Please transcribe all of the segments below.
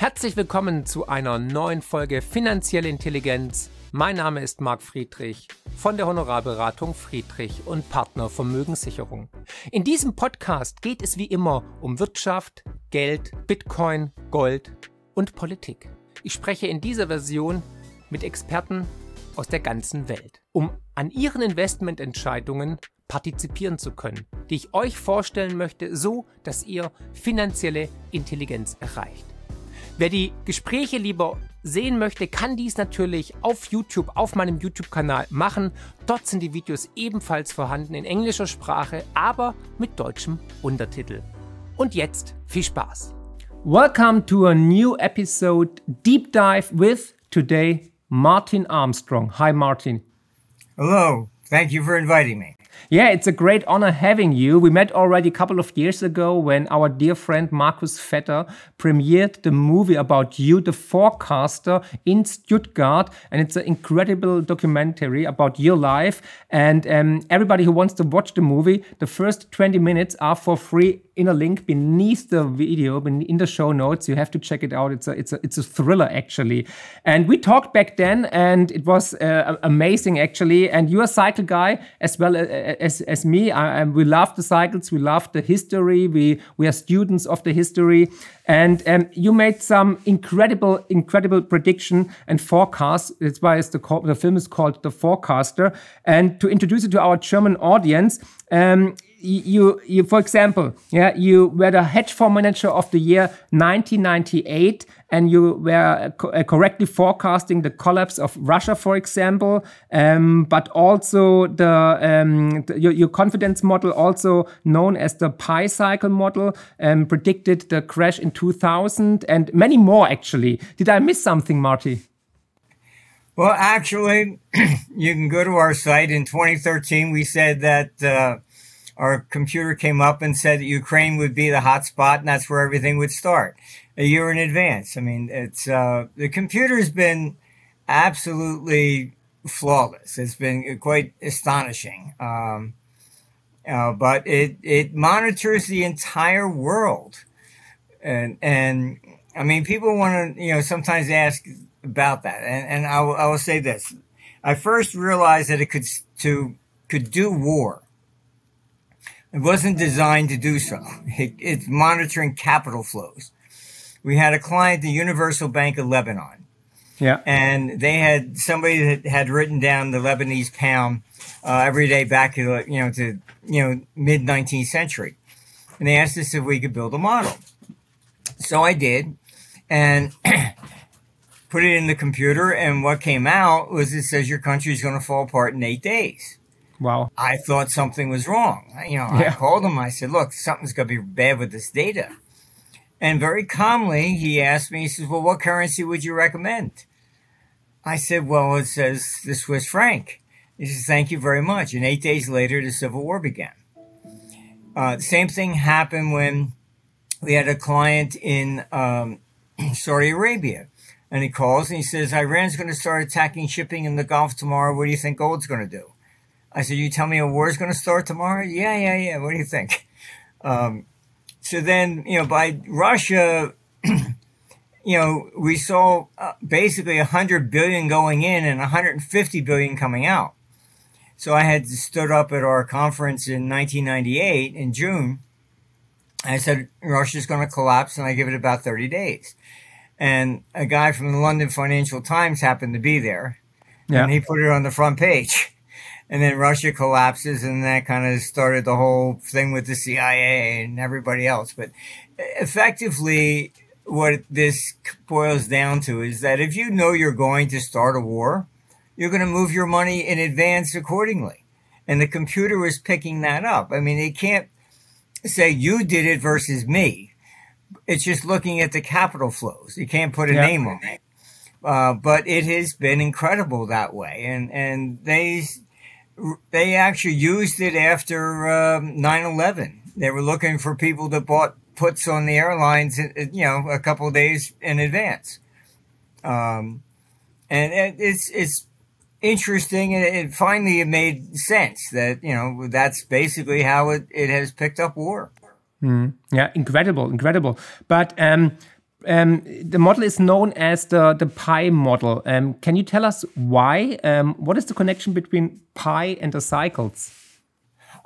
Herzlich willkommen zu einer neuen Folge Finanzielle Intelligenz. Mein Name ist Marc Friedrich von der Honorarberatung Friedrich und Partner Vermögenssicherung. In diesem Podcast geht es wie immer um Wirtschaft, Geld, Bitcoin, Gold und Politik. Ich spreche in dieser Version mit Experten aus der ganzen Welt, um an ihren Investmententscheidungen partizipieren zu können, die ich euch vorstellen möchte, so dass ihr finanzielle Intelligenz erreicht. Wer die Gespräche lieber sehen möchte, kann dies natürlich auf YouTube, auf meinem YouTube-Kanal machen. Dort sind die Videos ebenfalls vorhanden in englischer Sprache, aber mit deutschem Untertitel. Und jetzt viel Spaß. Welcome to a new episode Deep Dive with today Martin Armstrong. Hi Martin. Hello. Thank you for inviting me. Yeah, it's a great honor having you. We met already a couple of years ago when our dear friend Marcus Vetter premiered the movie about you, The Forecaster, in Stuttgart. And it's an incredible documentary about your life. And um, everybody who wants to watch the movie, the first 20 minutes are for free in a link beneath the video, in the show notes. You have to check it out. It's a, it's a, it's a thriller, actually. And we talked back then, and it was uh, amazing, actually. And you're a cycle guy as well as, as me. I, we love the cycles. We love the history. We, we are students of the history. And um, you made some incredible, incredible prediction and forecast. That's why the, the film is called The Forecaster. And to introduce it to our German audience, um, you, you, for example, yeah, you were the hedge fund manager of the year 1998, and you were co uh, correctly forecasting the collapse of Russia, for example, um, but also the, um, the your, your, confidence model, also known as the Pi cycle model, um, predicted the crash in 2000, and many more. Actually, did I miss something, Marty? Well, actually, you can go to our site. In 2013, we said that. Uh, our computer came up and said that Ukraine would be the hot spot and that's where everything would start a year in advance. I mean, it's uh, the computer's been absolutely flawless. It's been quite astonishing. Um, uh, but it it monitors the entire world, and and I mean, people want to you know sometimes ask about that, and and I will, I will say this: I first realized that it could to could do war it wasn't designed to do so. It, it's monitoring capital flows. We had a client, the Universal Bank of Lebanon. Yeah. And they had somebody that had written down the Lebanese pound uh, every day back to, you know, to, you know, mid 19th century. And they asked us if we could build a model. So I did and put it in the computer. And what came out was it says your country is going to fall apart in eight days. Wow. I thought something was wrong. You know, yeah. I called him. I said, look, something's going to be bad with this data. And very calmly, he asked me, he says, well, what currency would you recommend? I said, well, it says the Swiss franc. He says, thank you very much. And eight days later, the Civil War began. Uh, the same thing happened when we had a client in um, Saudi Arabia. And he calls and he says, Iran's going to start attacking shipping in the Gulf tomorrow. What do you think gold's going to do? I said, "You tell me a war is going to start tomorrow?" Yeah, yeah, yeah. What do you think? Um, so then, you know, by Russia, you know, we saw uh, basically 100 billion going in and 150 billion coming out. So I had stood up at our conference in 1998 in June. I said Russia's going to collapse, and I give it about 30 days. And a guy from the London Financial Times happened to be there, yeah. and he put it on the front page and then Russia collapses, and that kind of started the whole thing with the CIA and everybody else. But effectively, what this boils down to is that if you know you're going to start a war, you're going to move your money in advance accordingly. And the computer is picking that up. I mean, it can't say you did it versus me. It's just looking at the capital flows. You can't put a yeah. name on it. Uh, but it has been incredible that way. And, and they, they actually used it after um, 9/11. They were looking for people that bought puts on the airlines, uh, you know, a couple days in advance. Um, and it's it's interesting, and it, finally it made sense that you know that's basically how it, it has picked up war. Mm, yeah, incredible, incredible. But um, um, the model is known as the, the pi model. Um, can you tell us why? Um, what is the connection between pi and the cycles?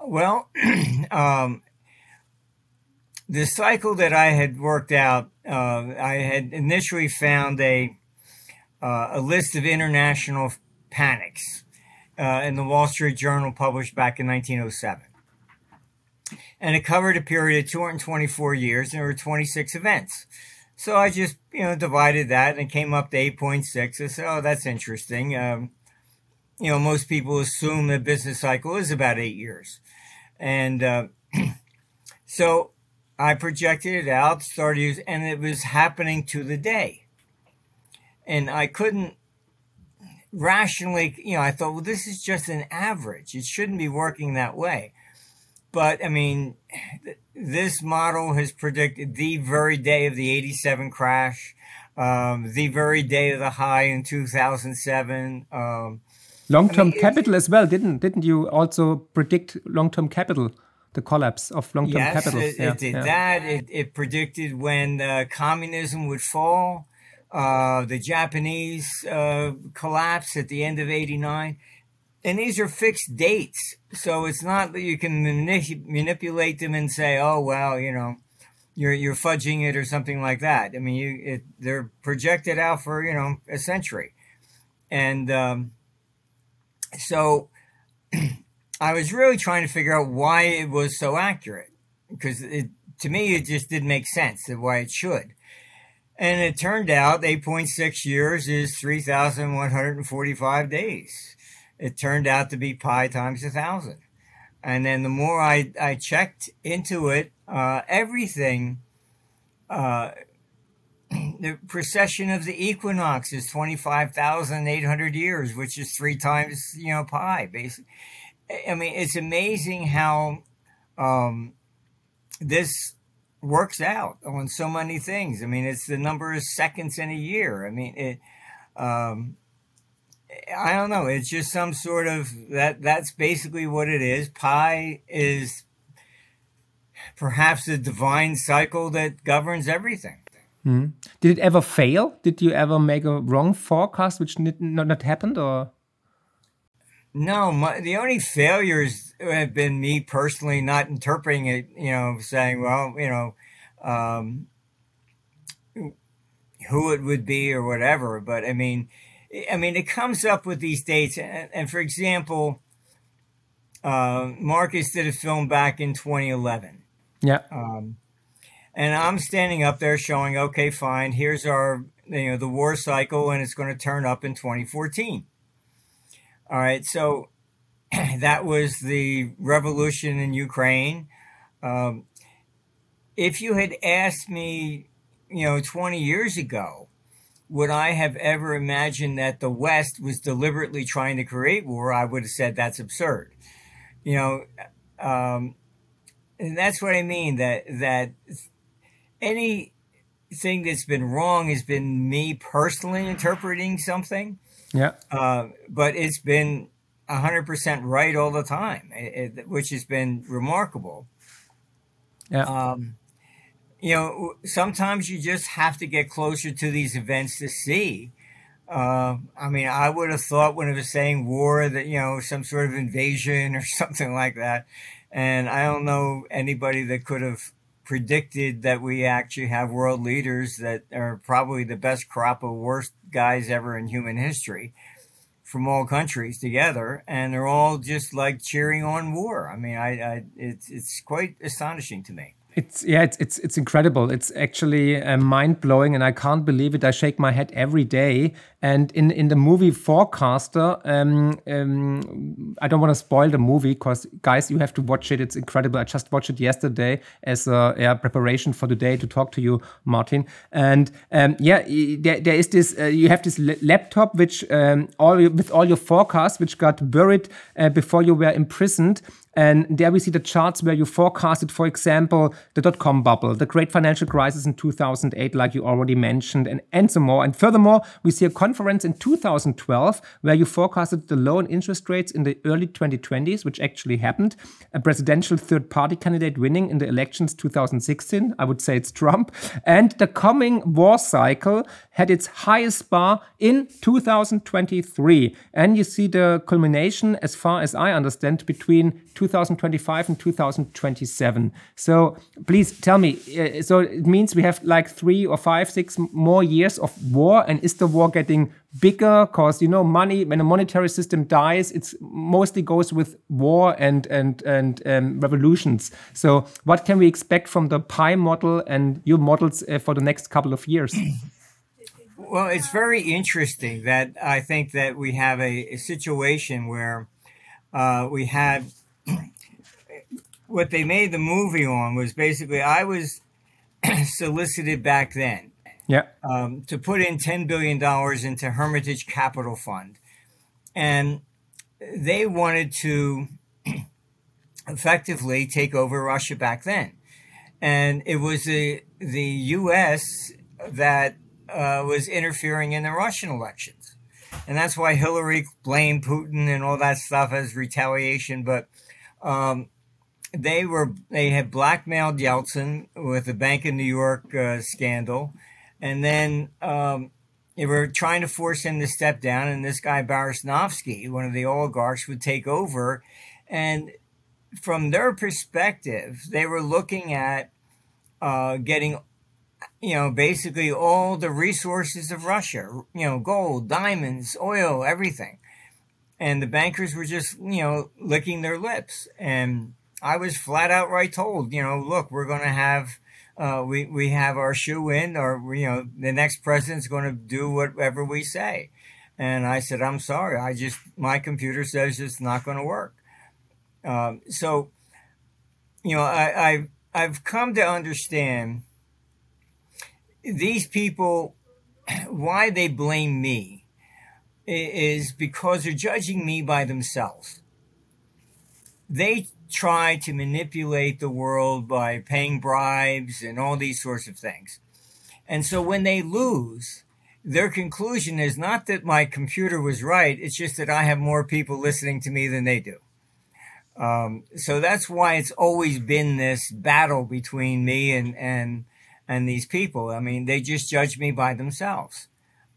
Well, um, the cycle that I had worked out, uh, I had initially found a uh, a list of international panics uh, in the Wall Street Journal published back in 1907. And it covered a period of 224 years, and there were 26 events. So I just, you know, divided that and came up to 8.6. I said, oh, that's interesting. Um, you know, most people assume the business cycle is about eight years. And uh, so I projected it out, started using, and it was happening to the day. And I couldn't rationally, you know, I thought, well, this is just an average. It shouldn't be working that way. But I mean, this model has predicted the very day of the 87 crash, um, the very day of the high in 2007. Um, long-term I mean, capital as well, didn't didn't you also predict long-term capital? The collapse of long-term yes, capital. It, yeah, it did yeah. that. It, it predicted when uh, communism would fall. Uh, the Japanese uh, collapse at the end of 89 and these are fixed dates. So it's not that you can manip- manipulate them and say, "Oh, well, you know, you're you're fudging it or something like that." I mean, you it, they're projected out for you know a century, and um, so I was really trying to figure out why it was so accurate because it to me it just didn't make sense of why it should. And it turned out 8.6 years is 3,145 days it turned out to be pi times a thousand. And then the more I, I checked into it, uh, everything, uh, the precession of the equinox is 25,800 years, which is three times, you know, pi, basically. I mean, it's amazing how um, this works out on so many things. I mean, it's the number of seconds in a year. I mean, it, um, I don't know. It's just some sort of that. That's basically what it is. Pi is perhaps the divine cycle that governs everything. Mm. Did it ever fail? Did you ever make a wrong forecast, which not not happened, or? No, my, the only failures have been me personally not interpreting it. You know, saying, well, you know, um, who it would be or whatever. But I mean, I mean, it comes up with these dates. And, and for example, uh, Marcus did a film back in 2011. Yeah. Um, and I'm standing up there showing, okay, fine, here's our, you know, the war cycle, and it's going to turn up in 2014. All right. So that was the revolution in Ukraine. Um, if you had asked me, you know, 20 years ago, would I have ever imagined that the West was deliberately trying to create war? I would have said that's absurd. You know, um, and that's what I mean. That that anything that's been wrong has been me personally interpreting something. Yeah. Uh, but it's been hundred percent right all the time, it, it, which has been remarkable. Yeah. Um, you know, sometimes you just have to get closer to these events to see. Uh, I mean, I would have thought when it was saying war that, you know, some sort of invasion or something like that. And I don't know anybody that could have predicted that we actually have world leaders that are probably the best crop of worst guys ever in human history from all countries together. And they're all just like cheering on war. I mean, I, I it's, it's quite astonishing to me. It's yeah, it's it's it's incredible. It's actually uh, mind blowing, and I can't believe it. I shake my head every day. And in in the movie Forecaster, um, um, I don't want to spoil the movie because guys, you have to watch it. It's incredible. I just watched it yesterday as a yeah, preparation for today to talk to you, Martin. And um, yeah, there, there is this. Uh, you have this laptop which um, all with all your forecasts, which got buried uh, before you were imprisoned And there we see the charts where you forecasted, for example, the dot com bubble, the great financial crisis in 2008, like you already mentioned, and, and some more. And furthermore, we see a conference in 2012 where you forecasted the low interest rates in the early 2020s, which actually happened. A presidential third party candidate winning in the elections 2016. I would say it's Trump. And the coming war cycle had its highest bar in 2023. And you see the culmination, as far as I understand, between 2025 and 2027. So please tell me. Uh, so it means we have like three or five, six more years of war, and is the war getting bigger? Because you know, money when a monetary system dies, it mostly goes with war and and and um, revolutions. So what can we expect from the Pi model and your models uh, for the next couple of years? Well, it's very interesting that I think that we have a, a situation where uh, we had what they made the movie on was basically I was solicited back then. Yeah. Um, to put in ten billion dollars into Hermitage Capital Fund, and they wanted to effectively take over Russia back then, and it was the the U.S. that uh, was interfering in the Russian elections, and that's why Hillary blamed Putin and all that stuff as retaliation, but um, they were they had blackmailed Yeltsin with the Bank of New York uh, scandal, and then um, they were trying to force him to step down. And this guy Baryshniovsky, one of the oligarchs, would take over. And from their perspective, they were looking at uh, getting, you know, basically all the resources of Russia, you know, gold, diamonds, oil, everything and the bankers were just you know licking their lips. And i was flat out right told you know look we're going to have uh, we we have our shoe in or you know the next president's going to do whatever we say. And i said i'm sorry. I just my computer says it's not going to work. Um, so you know I, I i've come to understand these people why they blame me is because they're judging me by themselves. They try to manipulate the world by paying bribes and all these sorts of things. And so when they lose, their conclusion is not that my computer was right, it's just that I have more people listening to me than they do. Um, so that's why it's always been this battle between me and, and, and these people. I mean, they just judge me by themselves.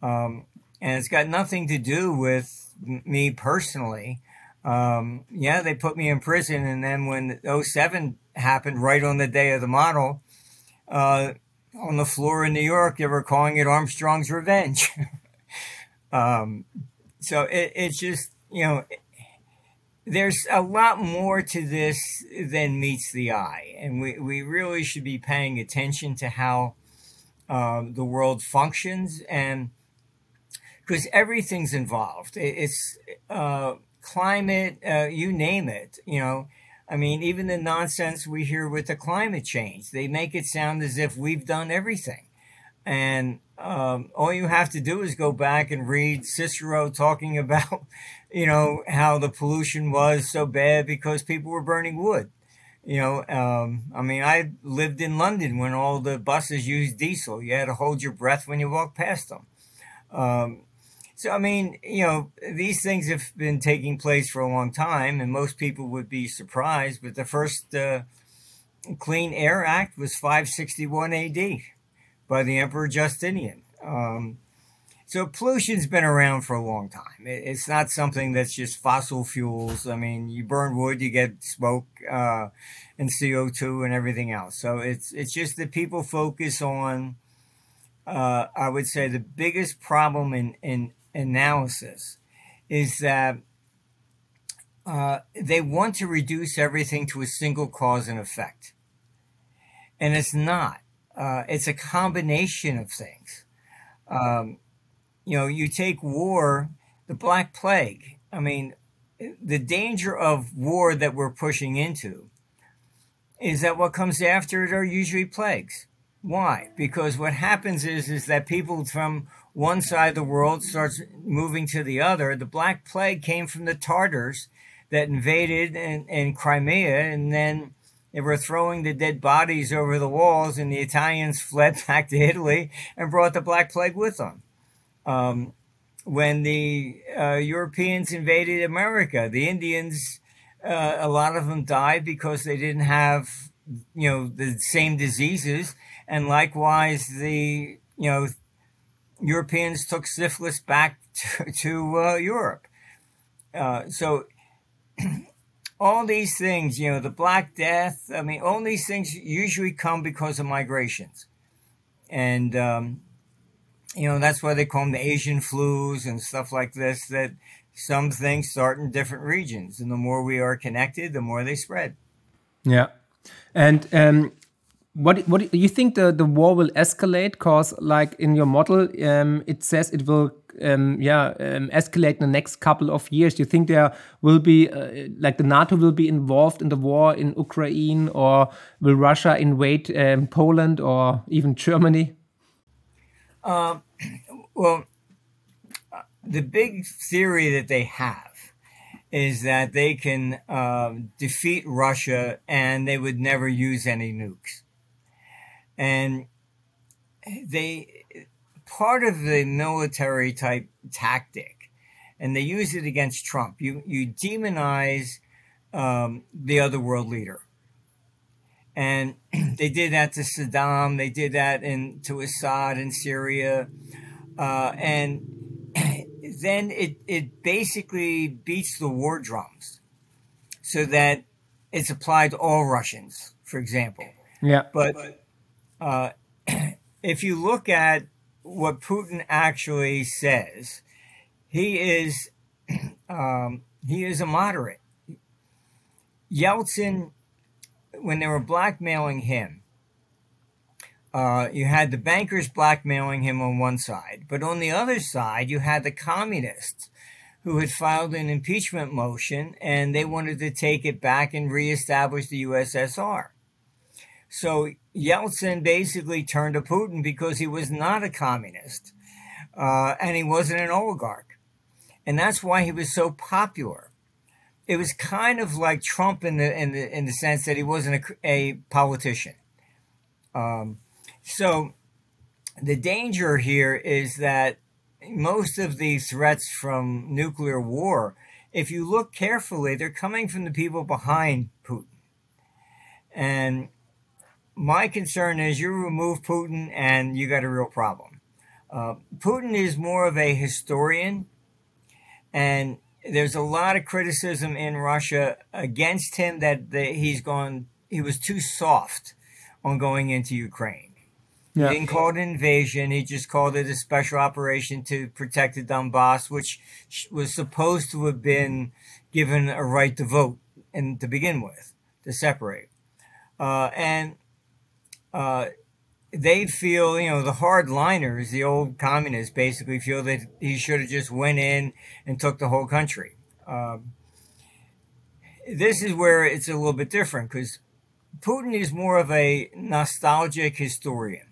Um, and it's got nothing to do with me personally. Um, yeah, they put me in prison, and then when 07 happened, right on the day of the model, uh, on the floor in New York, they were calling it Armstrong's Revenge. um, so it, it's just, you know, there's a lot more to this than meets the eye. And we, we really should be paying attention to how um, the world functions. And because everything's involved. It's uh, climate, uh, you name it. You know, I mean, even the nonsense we hear with the climate change, they make it sound as if we've done everything. And um, all you have to do is go back and read Cicero talking about, you know, how the pollution was so bad because people were burning wood. You know, um, I mean, I lived in London when all the buses used diesel. You had to hold your breath when you walked past them. Um, so, I mean, you know, these things have been taking place for a long time, and most people would be surprised. But the first uh, Clean Air Act was 561 AD by the Emperor Justinian. Um, so, pollution's been around for a long time. It's not something that's just fossil fuels. I mean, you burn wood, you get smoke uh, and CO2 and everything else. So, it's, it's just that people focus on. Uh, I would say the biggest problem in, in analysis is that uh, they want to reduce everything to a single cause and effect. And it's not. Uh, it's a combination of things. Um, you know, you take war, the Black Plague. I mean, the danger of war that we're pushing into is that what comes after it are usually plagues. Why? Because what happens is is that people from one side of the world starts moving to the other. The Black Plague came from the Tartars that invaded in, in Crimea, and then they were throwing the dead bodies over the walls, and the Italians fled back to Italy and brought the Black Plague with them. Um, when the uh, Europeans invaded America, the Indians, uh, a lot of them died because they didn't have, you know, the same diseases, and likewise the, you know, Europeans took syphilis back to, to uh, Europe. Uh, so all these things, you know, the Black Death, I mean, all these things usually come because of migrations. And, um, you know, that's why they call them the Asian flus and stuff like this, that some things start in different regions. And the more we are connected, the more they spread. Yeah. And um, what what you think the the war will escalate? Cause like in your model, um, it says it will um, yeah um, escalate in the next couple of years. Do you think there will be uh, like the NATO will be involved in the war in Ukraine, or will Russia invade um, Poland or even Germany? Um, well, the big theory that they have is that they can uh, defeat Russia and they would never use any nukes and they part of the military type tactic, and they use it against Trump. You you demonize um, the other world leader, and they did that to Saddam. They did that in to Assad in Syria, uh, and then it it basically beats the war drums, so that it's applied to all Russians, for example. Yeah, but, but uh, if you look at what Putin actually says, he is um, he is a moderate. Yeltsin, when they were blackmailing him, uh, you had the bankers blackmailing him on one side, but on the other side, you had the communists who had filed an impeachment motion and they wanted to take it back and reestablish the USSR. So Yeltsin basically turned to Putin because he was not a communist uh, and he wasn't an oligarch. And that's why he was so popular. It was kind of like Trump in the in the in the sense that he wasn't a, a politician. Um, so the danger here is that most of these threats from nuclear war, if you look carefully, they're coming from the people behind Putin. And my concern is you remove Putin and you got a real problem. Uh, Putin is more of a historian, and there's a lot of criticism in Russia against him that the, he's gone. He was too soft on going into Ukraine. Yeah. He didn't call it an invasion. He just called it a special operation to protect the Donbass, which was supposed to have been given a right to vote and to begin with, to separate. Uh, and uh, they feel, you know, the hardliners, the old communists, basically feel that he should have just went in and took the whole country. Um, this is where it's a little bit different because Putin is more of a nostalgic historian.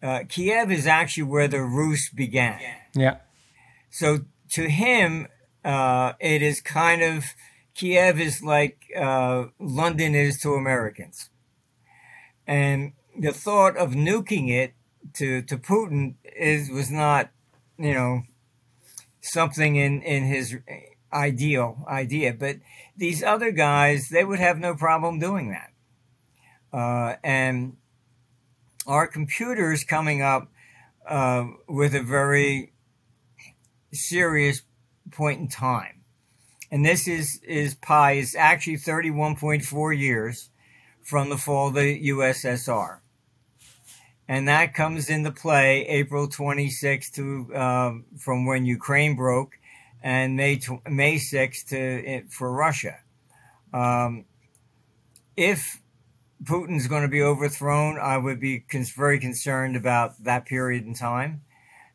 Uh, Kiev is actually where the Rus began. Yeah. So to him, uh, it is kind of Kiev is like uh, London is to Americans. And the thought of nuking it to, to Putin is was not, you know, something in, in his ideal idea. But these other guys, they would have no problem doing that. Uh, and our computers coming up uh, with a very serious point in time. And this is, is pi is actually 31.4 years from the fall of the USSR. And that comes into play April 26th to um, from when Ukraine broke, and May May 6th to for Russia. Um, if Putin's going to be overthrown, I would be cons- very concerned about that period in time,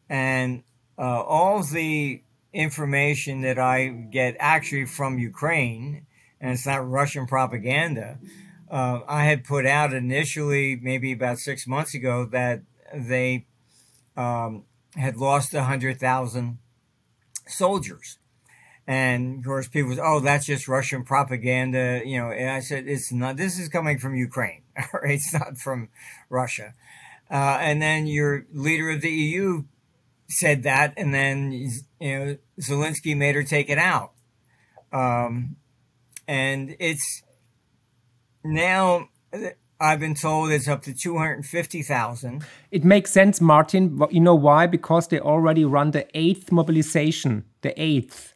and uh, all the information that I get actually from Ukraine, and it's not Russian propaganda uh, I had put out initially, maybe about six months ago, that they um, had lost 100,000 soldiers. And of course, people say, "Oh, that's just Russian propaganda," you know. And I said, "It's not. This is coming from Ukraine. it's not from Russia." Uh, and then your leader of the EU said that, and then you know Zelensky made her take it out. Um, and it's now I've been told it's up to 250,000. It makes sense, Martin. You know why? Because they already run the eighth mobilization, the eighth.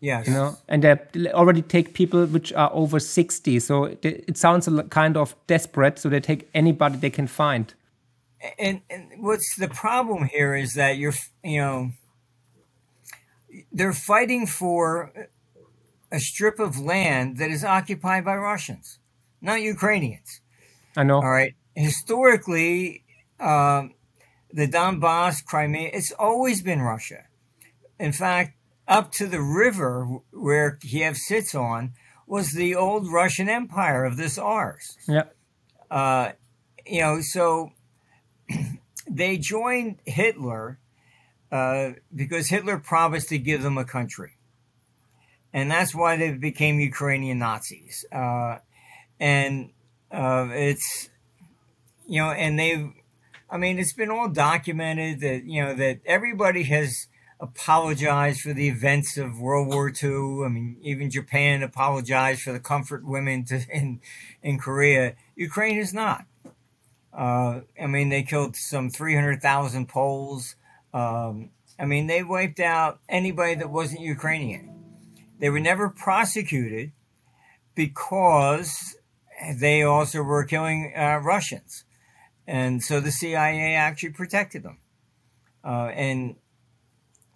Yes. You know, and they already take people which are over 60. So it, sounds kind of desperate. So they take anybody they can find. And, and what's the problem here is that you're, you know, they're fighting for a strip of land that is occupied by Russians, not Ukrainians. I know. All right. Historically, um, the Donbass, Crimea, it's always been Russia. In fact, up to the river where Kiev sits on was the old Russian Empire of this Tsars. Yeah. Uh, you know, so they joined Hitler uh, because Hitler promised to give them a country. And that's why they became Ukrainian Nazis. Uh, and uh, it's, you know, and they've, I mean, it's been all documented that, you know, that everybody has apologized for the events of World War II. I mean, even Japan apologized for the comfort women to, in, in Korea. Ukraine is not. Uh, I mean, they killed some 300,000 Poles. Um, I mean, they wiped out anybody that wasn't Ukrainian. They were never prosecuted because they also were killing uh, Russians. And so the CIA actually protected them. Uh, and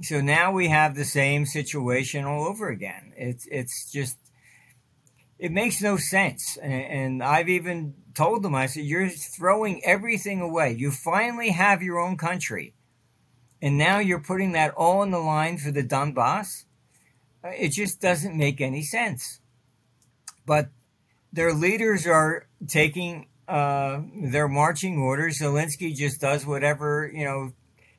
so now we have the same situation all over again. It's, it's just, it makes no sense. And, and I've even told them, I said, you're throwing everything away. You finally have your own country. And now you're putting that all on the line for the Donbass. Uh, it just doesn't make any sense. But their leaders are taking uh, their marching orders. Zelensky just does whatever you know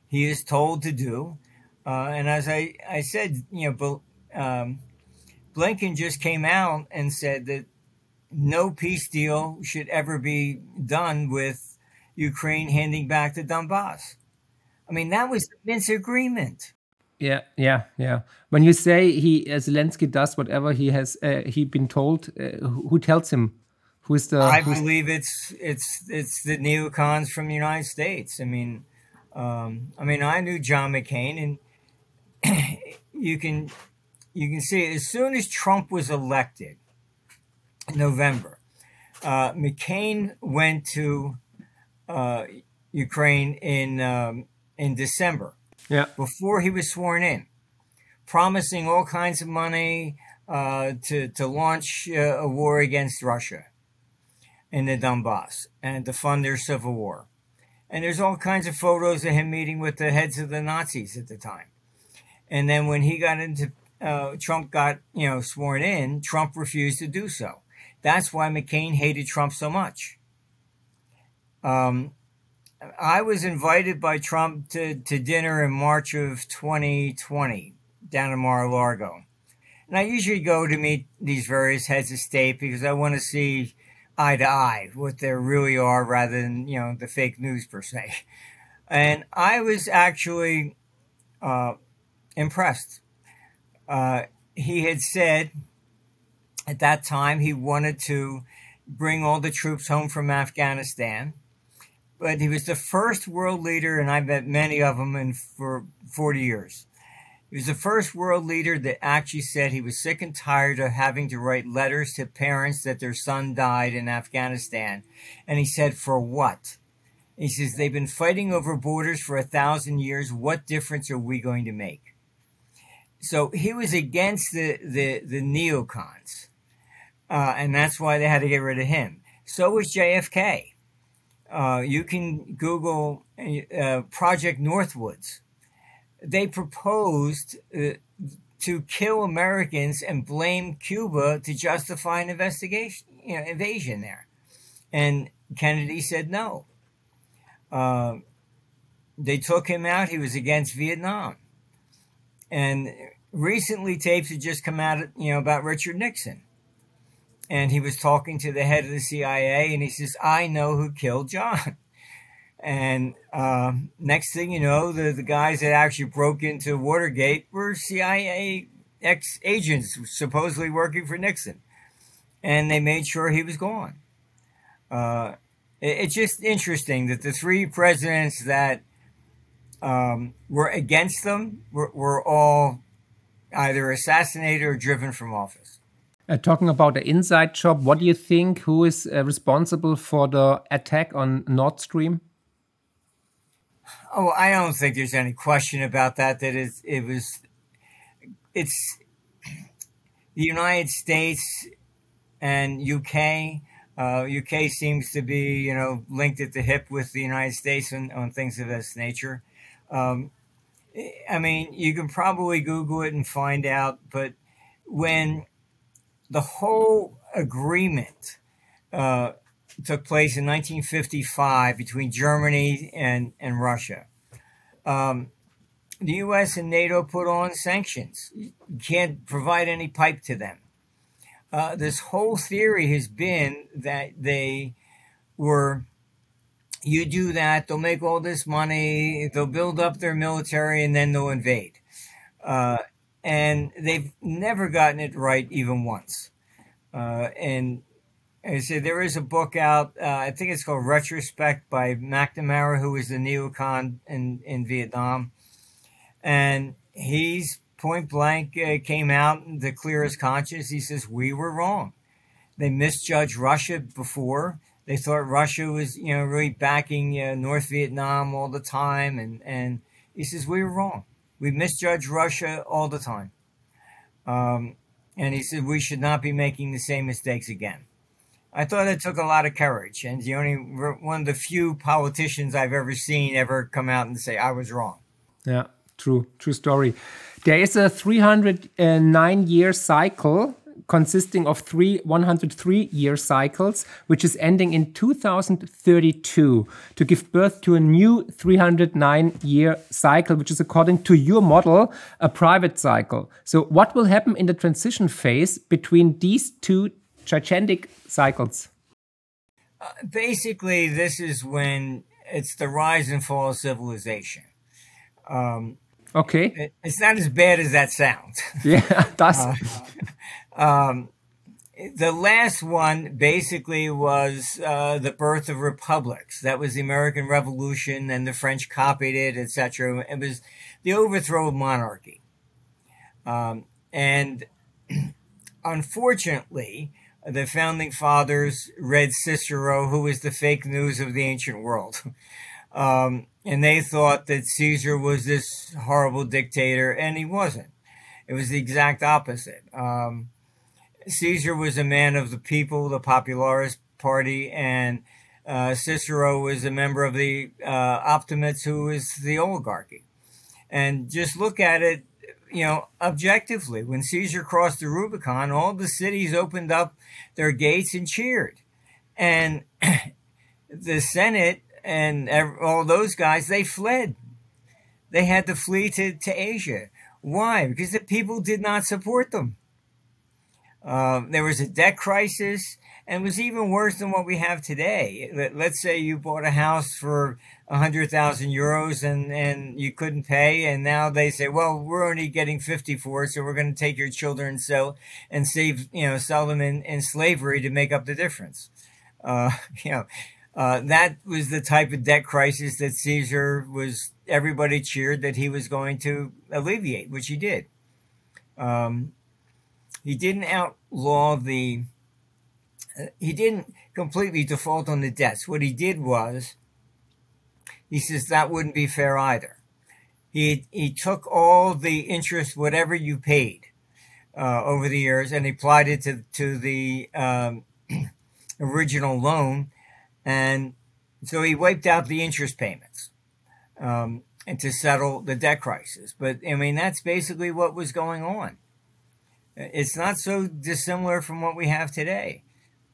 he is told to do. Uh, and as I, I said, you know, um, Blinken just came out and said that no peace deal should ever be done with Ukraine handing back the Donbass. I mean, that was the Minsk agreement. Yeah, yeah, yeah. When you say he uh, Zelensky does whatever he has uh, he been told, uh, who tells him? Who is the? I believe it's it's it's the neocons from the United States. I mean, um, I mean, I knew John McCain, and you can you can see as soon as Trump was elected, in November, uh, McCain went to uh, Ukraine in um, in December yeah. before he was sworn in, promising all kinds of money uh, to, to launch uh, a war against Russia in the Donbass and to fund their civil war. And there's all kinds of photos of him meeting with the heads of the Nazis at the time. And then when he got into, uh, Trump got, you know, sworn in, Trump refused to do so. That's why McCain hated Trump so much. Um, I was invited by Trump to, to dinner in March of 2020 down in Mar-a-Lago. And I usually go to meet these various heads of state because I want to see eye to eye what they really are rather than, you know, the fake news per se. And I was actually uh, impressed. Uh, he had said at that time he wanted to bring all the troops home from Afghanistan but he was the first world leader, and I've met many of them in for 40 years. He was the first world leader that actually said he was sick and tired of having to write letters to parents that their son died in Afghanistan. And he said, For what? He says, They've been fighting over borders for a thousand years. What difference are we going to make? So he was against the, the, the neocons. Uh, and that's why they had to get rid of him. So was JFK. Uh, you can Google uh, Project Northwoods. They proposed uh, to kill Americans and blame Cuba to justify an investigation, you know, invasion there. And Kennedy said no. Uh, they took him out. He was against Vietnam. And recently, tapes had just come out, you know, about Richard Nixon, and he was talking to the head of the CIA, and he says, "I know who killed John." And uh, next thing you know, the, the guys that actually broke into Watergate were CIA ex agents supposedly working for Nixon. And they made sure he was gone. Uh, it, it's just interesting that the three presidents that um, were against them were, were all either assassinated or driven from office. Uh, talking about the inside job, what do you think? Who is uh, responsible for the attack on Nord Stream? Oh, I don't think there's any question about that. That it, was, it's the United States and UK. Uh, UK seems to be, you know, linked at the hip with the United States on, on things of this nature. Um, I mean, you can probably Google it and find out, but when the whole agreement uh, took place in 1955 between Germany and, and Russia, um, the U.S. and NATO put on sanctions. You can't provide any pipe to them. Uh, this whole theory has been that they were you do that, they'll make all this money, they'll build up their military, and then they'll invade. Uh, and they've never gotten it right even once. Uh, and I said there is a book out. Uh, I think it's called Retrospect by McNamara, who was the neocon in in Vietnam, and he's point blank uh, came out to clear his conscience. He says we were wrong. They misjudged Russia before. They thought Russia was, you know, really backing uh, North Vietnam all the time, and and he says we were wrong. We misjudged Russia all the time, um, and he said we should not be making the same mistakes again. I thought it took a lot of courage, and the only one of the few politicians I've ever seen ever come out and say I was wrong. Yeah, true, true story. There is a 309 year cycle consisting of three 103 year cycles, which is ending in 2032 to give birth to a new 309 year cycle, which is according to your model, a private cycle. So, what will happen in the transition phase between these two gigantic cycles? Uh, basically, this is when it's the rise and fall of civilization. Um, okay. It, it's not as bad as that sounds. Yeah, that's. Uh, um, the last one basically was uh, the birth of republics. That was the American Revolution, and the French copied it, etc. It was the overthrow of monarchy. Um, and unfortunately, the founding fathers read Cicero, who was the fake news of the ancient world. Um, and they thought that Caesar was this horrible dictator, and he wasn't. It was the exact opposite. Um, Caesar was a man of the people, the Popularis party, and uh, Cicero was a member of the uh, Optimates, who was the oligarchy. And just look at it you know, objectively, when Caesar crossed the Rubicon, all the cities opened up their gates and cheered. And the Senate and all those guys, they fled. They had to flee to, to Asia. Why? Because the people did not support them. Uh, there was a debt crisis and was even worse than what we have today. Let's say you bought a house for hundred thousand euros and and you couldn't pay, and now they say, well, we're only getting fifty for it, so we're going to take your children sell and save, you know, sell them in, in slavery to make up the difference. Uh, you know, uh, that was the type of debt crisis that Caesar was. Everybody cheered that he was going to alleviate, which he did. Um, he didn't outlaw the he didn't completely default on the debts. What he did was, he says that wouldn't be fair either. He he took all the interest, whatever you paid uh, over the years, and applied it to to the um, original loan, and so he wiped out the interest payments. Um, and to settle the debt crisis. But I mean, that's basically what was going on. It's not so dissimilar from what we have today.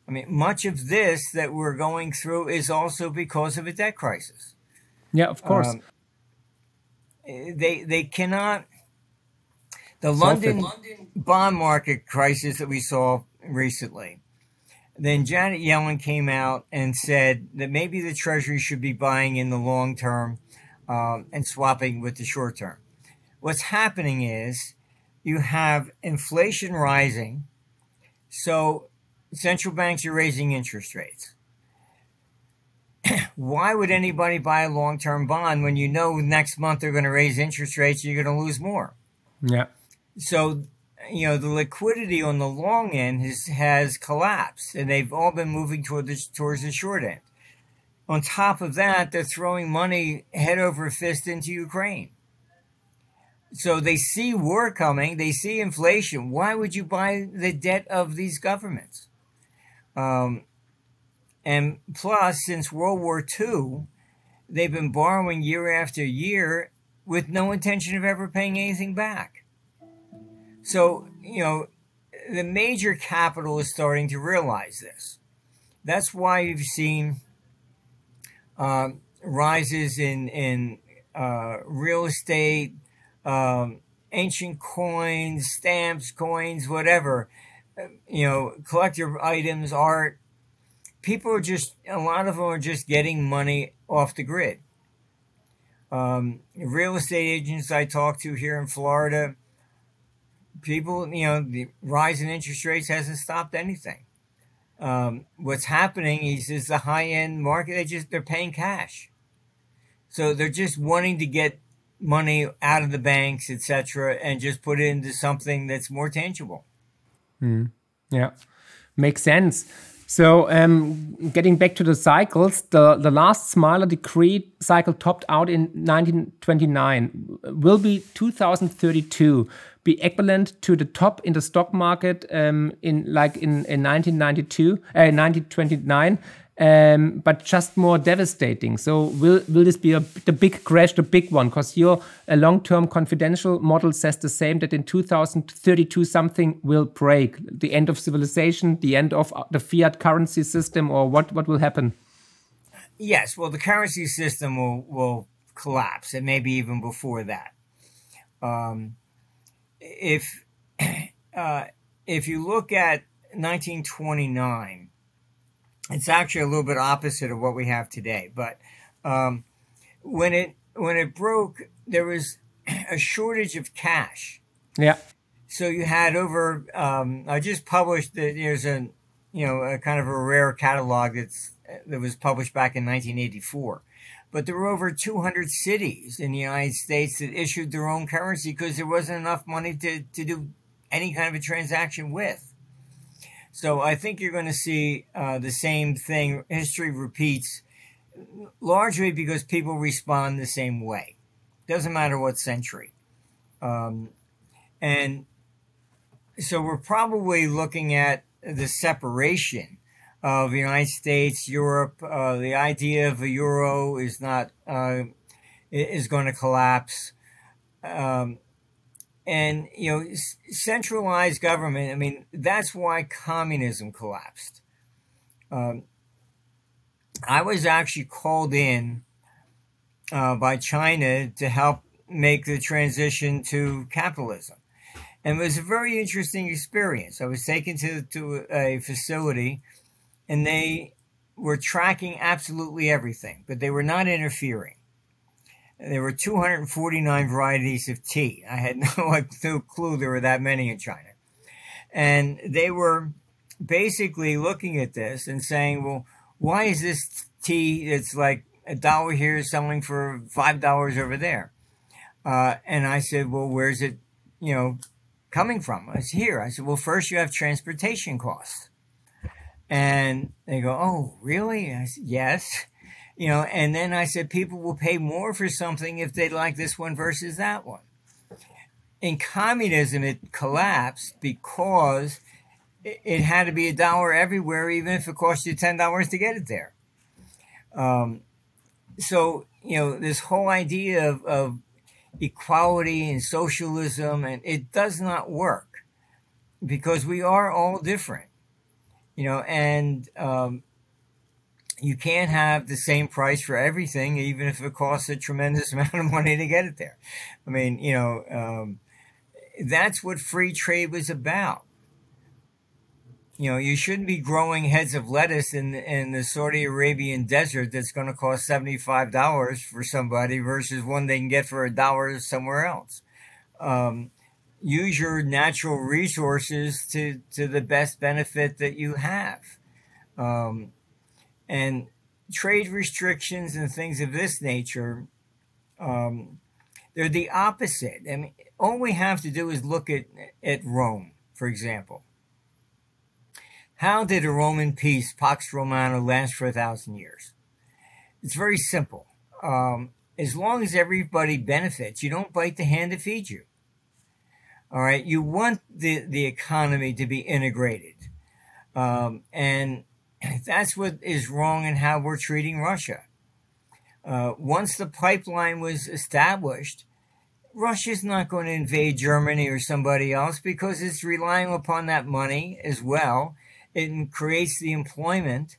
I mean, much of this that we're going through is also because of a debt crisis. Yeah, of course. Um, they they cannot. The London, London bond market crisis that we saw recently. Then Janet Yellen came out and said that maybe the Treasury should be buying in the long term um, and swapping with the short term. What's happening is you have inflation rising, so central banks are raising interest rates. Why would anybody buy a long term bond when you know next month they're going to raise interest rates, you're going to lose more? Yeah. So, you know, the liquidity on the long end has, has collapsed and they've all been moving toward the, towards the short end. On top of that, they're throwing money head over fist into Ukraine. So they see war coming, they see inflation. Why would you buy the debt of these governments? Um, and plus, since World War II, they've been borrowing year after year with no intention of ever paying anything back. So, you know, the major capital is starting to realize this. That's why you've seen uh, rises in in uh, real estate, um, ancient coins, stamps, coins, whatever. You know, collector items, art. People are just a lot of them are just getting money off the grid. Um, real estate agents I talk to here in Florida, people, you know, the rise in interest rates hasn't stopped anything um, what's happening is is the high end market they just they're paying cash so they're just wanting to get money out of the banks etc and just put it into something that's more tangible mm. yeah makes sense so um, getting back to the cycles, the, the last Smiler decree cycle topped out in 1929. Will be 2032 be equivalent to the top in the stock market um, in like in, in 1992, uh, 1929, um, but just more devastating. So will will this be a, the big crash, the big one? Because your a long-term confidential model says the same that in 2032 something will break, the end of civilization, the end of the fiat currency system, or what what will happen? Yes, well, the currency system will will collapse, and maybe even before that. Um, if uh, if you look at 1929, it's actually a little bit opposite of what we have today. But um, when it when it broke, there was a shortage of cash. Yeah. So you had over. Um, I just published that there's a you know a kind of a rare catalog that's that was published back in 1984 but there were over 200 cities in the United States that issued their own currency because there wasn't enough money to, to do any kind of a transaction with. So I think you're going to see uh, the same thing. History repeats largely because people respond the same way. Doesn't matter what century. Um, and so we're probably looking at the separation of the United States, Europe. Uh, the idea of a euro is not uh, is going to collapse, um, and you know, centralized government. I mean, that's why communism collapsed. Um, I was actually called in uh, by China to help make the transition to capitalism. And it was a very interesting experience. I was taken to, to a facility and they were tracking absolutely everything, but they were not interfering. There were 249 varieties of tea. I had no, clue there were that many in China. And they were basically looking at this and saying, well, why is this tea that's like a dollar here selling for five dollars over there? Uh, and I said, well, where's it, you know, coming from? It's here. I said, well, first you have transportation costs. And they go, Oh, really? I said, Yes. You know, and then I said, People will pay more for something if they like this one versus that one. In communism, it collapsed because it had to be a dollar everywhere, even if it cost you $10 to get it there. Um, so, you know, this whole idea of, of equality and socialism, and it does not work because we are all different you know, and um, you can't have the same price for everything, even if it costs a tremendous amount of money to get it there. I mean, you know, um, that's what free trade was about. You know, you shouldn't be growing heads of lettuce in in the Saudi Arabian desert that's going to cost seventy five dollars for somebody versus one they can get for a dollar somewhere else. Um, use your natural resources to to the best benefit that you have, um, and trade restrictions and things of this nature. Um, they're the opposite. I mean, all we have to do is look at, at Rome, for example. How did a Roman peace, Pax Romana, last for a thousand years? It's very simple. Um, as long as everybody benefits, you don't bite the hand that feeds you. All right, you want the, the economy to be integrated. Um, and that's what is wrong in how we're treating Russia. Uh, once the pipeline was established, Russia's not going to invade Germany or somebody else because it's relying upon that money as well. It creates the employment.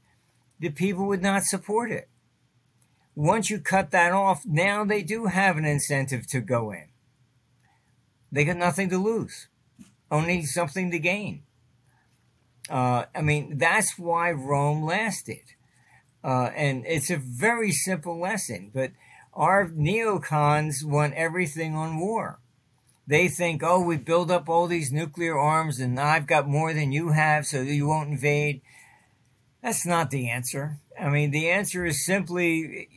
The people would not support it. Once you cut that off, now they do have an incentive to go in. They got nothing to lose, only something to gain. Uh, I mean, that's why Rome lasted. Uh, and it's a very simple lesson, but our neocons want everything on war. They think, oh, we build up all these nuclear arms and I've got more than you have, so you won't invade. That's not the answer. I mean, the answer is simply,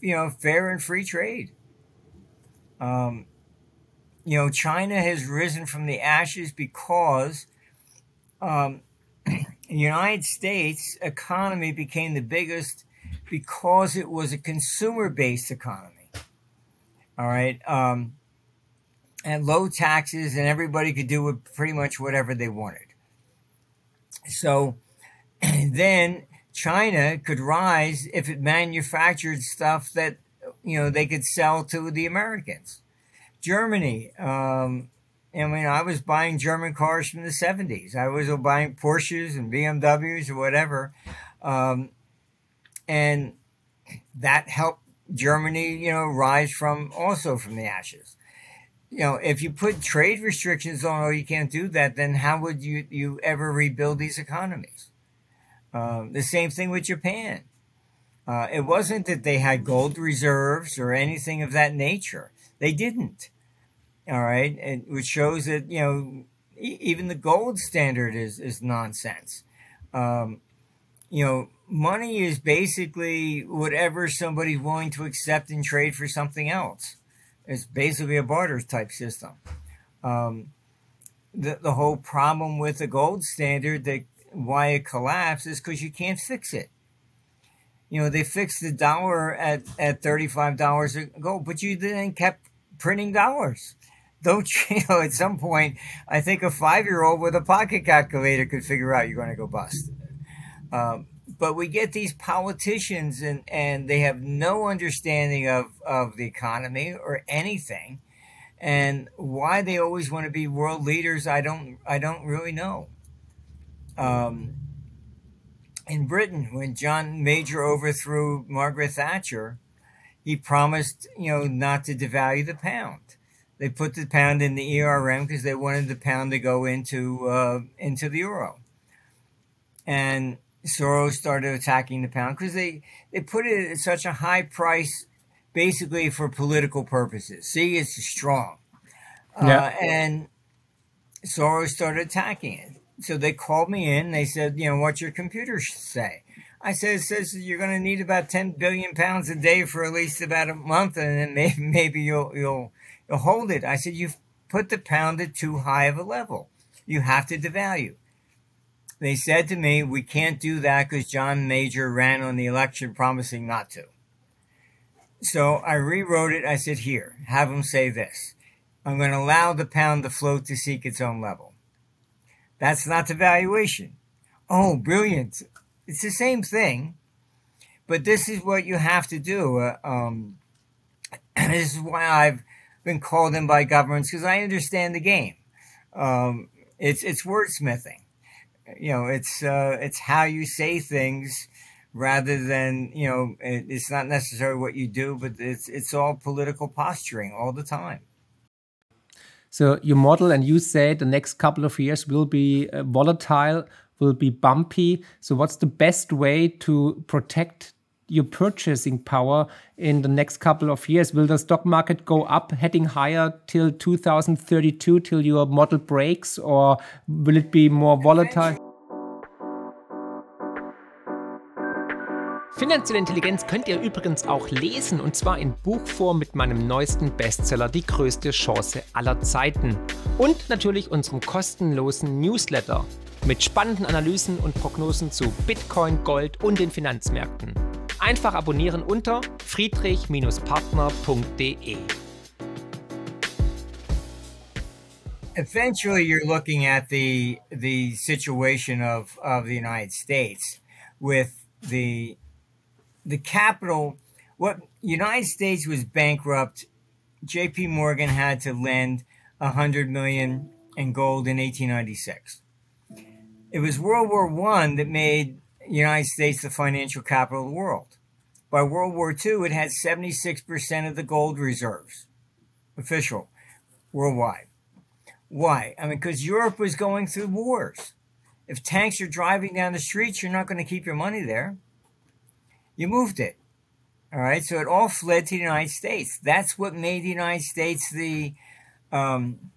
you know, fair and free trade. Um, you know, China has risen from the ashes because um, United States economy became the biggest because it was a consumer based economy. All right. Um, and low taxes, and everybody could do pretty much whatever they wanted. So then China could rise if it manufactured stuff that you know they could sell to the Americans. Germany, um, I mean, I was buying German cars from the 70s. I was buying Porsches and BMWs or whatever. Um, and that helped Germany, you know, rise from also from the ashes. You know, if you put trade restrictions on, oh, you can't do that, then how would you, you ever rebuild these economies? Um, the same thing with Japan. Uh, it wasn't that they had gold reserves or anything of that nature. They didn't. All right, and which shows that you know even the gold standard is is nonsense. Um, you know, money is basically whatever somebody's willing to accept and trade for something else. It's basically a barter type system. Um, the the whole problem with the gold standard that why it collapsed is because you can't fix it. You know, they fixed the dollar at, at $35 a gold, but you then kept printing dollars don't you know at some point i think a five-year-old with a pocket calculator could figure out you're going to go bust. Um, but we get these politicians and, and they have no understanding of, of the economy or anything. And why they always want to be world leaders i don't i don't really know. Um, in britain when john major overthrew margaret thatcher he promised you know not to devalue the pound they put the pound in the ERM because they wanted the pound to go into uh, into the euro. And Soros started attacking the pound because they, they put it at such a high price, basically for political purposes. See, it's strong. Yeah. Uh, and Soros started attacking it. So they called me in. They said, you know, what's your computer say? I said, it says you're going to need about 10 billion pounds a day for at least about a month, and then maybe, maybe you'll, you'll hold it. I said, You've put the pound at too high of a level. You have to devalue. They said to me, We can't do that because John Major ran on the election promising not to. So I rewrote it. I said, Here, have them say this I'm going to allow the pound to float to seek its own level. That's not the valuation. Oh, brilliant. It's the same thing, but this is what you have to do. Uh, um, this is why I've been called in by governments because I understand the game. Um, it's it's wordsmithing. You know, it's uh, it's how you say things rather than you know. It, it's not necessarily what you do, but it's it's all political posturing all the time. So your model, and you say the next couple of years will be uh, volatile, will be bumpy. So what's the best way to protect your purchasing power in the next couple of years? Will the stock market go up, heading higher till 2032, till your model breaks, or will it be more volatile? Finanzielle Intelligenz könnt ihr übrigens auch lesen und zwar in Buchform mit meinem neuesten Bestseller Die größte Chance aller Zeiten und natürlich unserem kostenlosen Newsletter mit spannenden Analysen und Prognosen zu Bitcoin, Gold und den Finanzmärkten. Einfach abonnieren unter friedrich-partner.de. Eventually, you're looking at the the situation of, of the United States with the the capital, what United States was bankrupt. J.P. Morgan had to lend a hundred million in gold in 1896. It was World War One that made United States the financial capital of the world. By World War II, it had 76% of the gold reserves, official, worldwide. Why? I mean, because Europe was going through wars. If tanks are driving down the streets, you're not going to keep your money there you moved it. All right. So it all fled to the United States. That's what made the United States the um,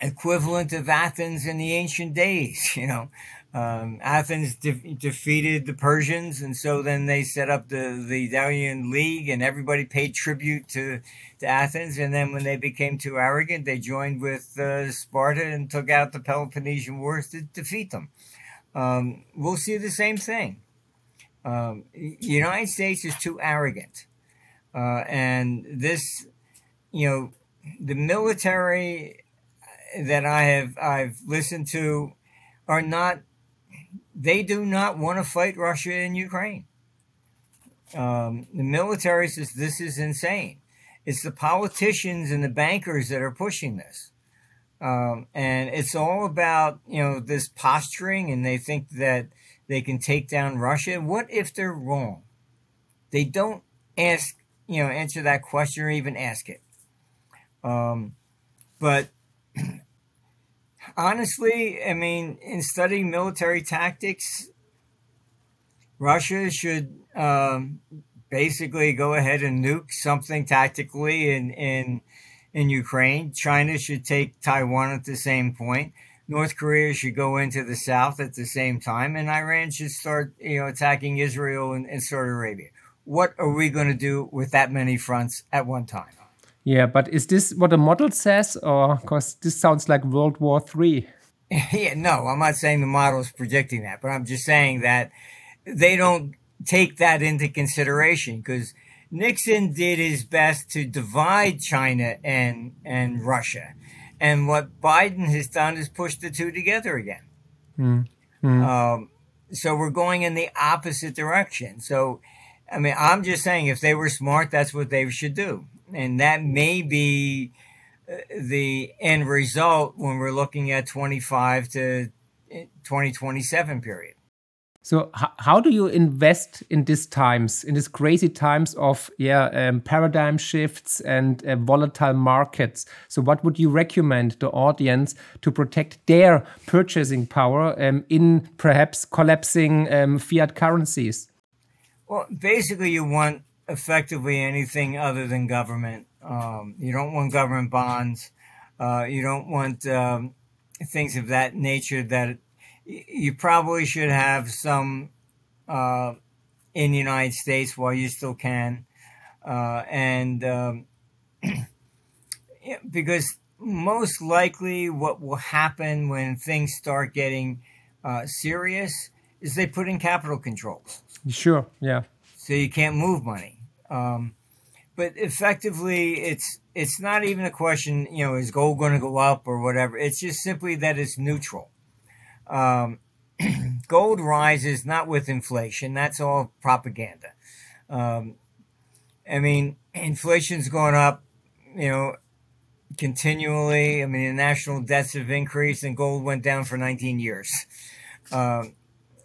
equivalent of Athens in the ancient days. You know, um, Athens de- defeated the Persians, and so then they set up the the Delian League, and everybody paid tribute to to Athens. And then when they became too arrogant, they joined with uh, Sparta and took out the Peloponnesian Wars to defeat them. Um, we'll see the same thing. Um, United States is too arrogant, uh, and this, you know, the military that I have I've listened to are not. They do not want to fight Russia and Ukraine. Um, the military says this is insane. It's the politicians and the bankers that are pushing this. Um, and it's all about you know this posturing, and they think that they can take down Russia. What if they're wrong? They don't ask, you know, answer that question or even ask it. Um, but honestly, I mean, in studying military tactics, Russia should um, basically go ahead and nuke something tactically in in in Ukraine. China should take Taiwan at the same point. North Korea should go into the south at the same time, and Iran should start, you know, attacking Israel and, and Saudi Arabia. What are we going to do with that many fronts at one time? Yeah, but is this what the model says, or because this sounds like World War Three? yeah, no, I'm not saying the model is predicting that, but I'm just saying that they don't take that into consideration because Nixon did his best to divide China and and Russia and what Biden has done is push the two together again. Mm. Mm. Um, so we're going in the opposite direction. So, I mean, I'm just saying if they were smart, that's what they should do. And that may be uh, the end result when we're looking at 25 to uh, 2027 period. So how do you invest in these times, in these crazy times of yeah um, paradigm shifts and uh, volatile markets? So what would you recommend the audience to protect their purchasing power um, in perhaps collapsing um, fiat currencies? Well, basically, you want effectively anything other than government. Um, you don't want government bonds. Uh, you don't want um, things of that nature that you probably should have some uh, in the United States while you still can, uh, and um, because most likely what will happen when things start getting uh, serious is they put in capital controls. Sure. Yeah. So you can't move money. Um, but effectively, it's it's not even a question. You know, is gold going to go up or whatever? It's just simply that it's neutral. Um, gold rises not with inflation. That's all propaganda. Um, I mean, inflation's going up, you know, continually. I mean, the national debts have increased and gold went down for 19 years. Um,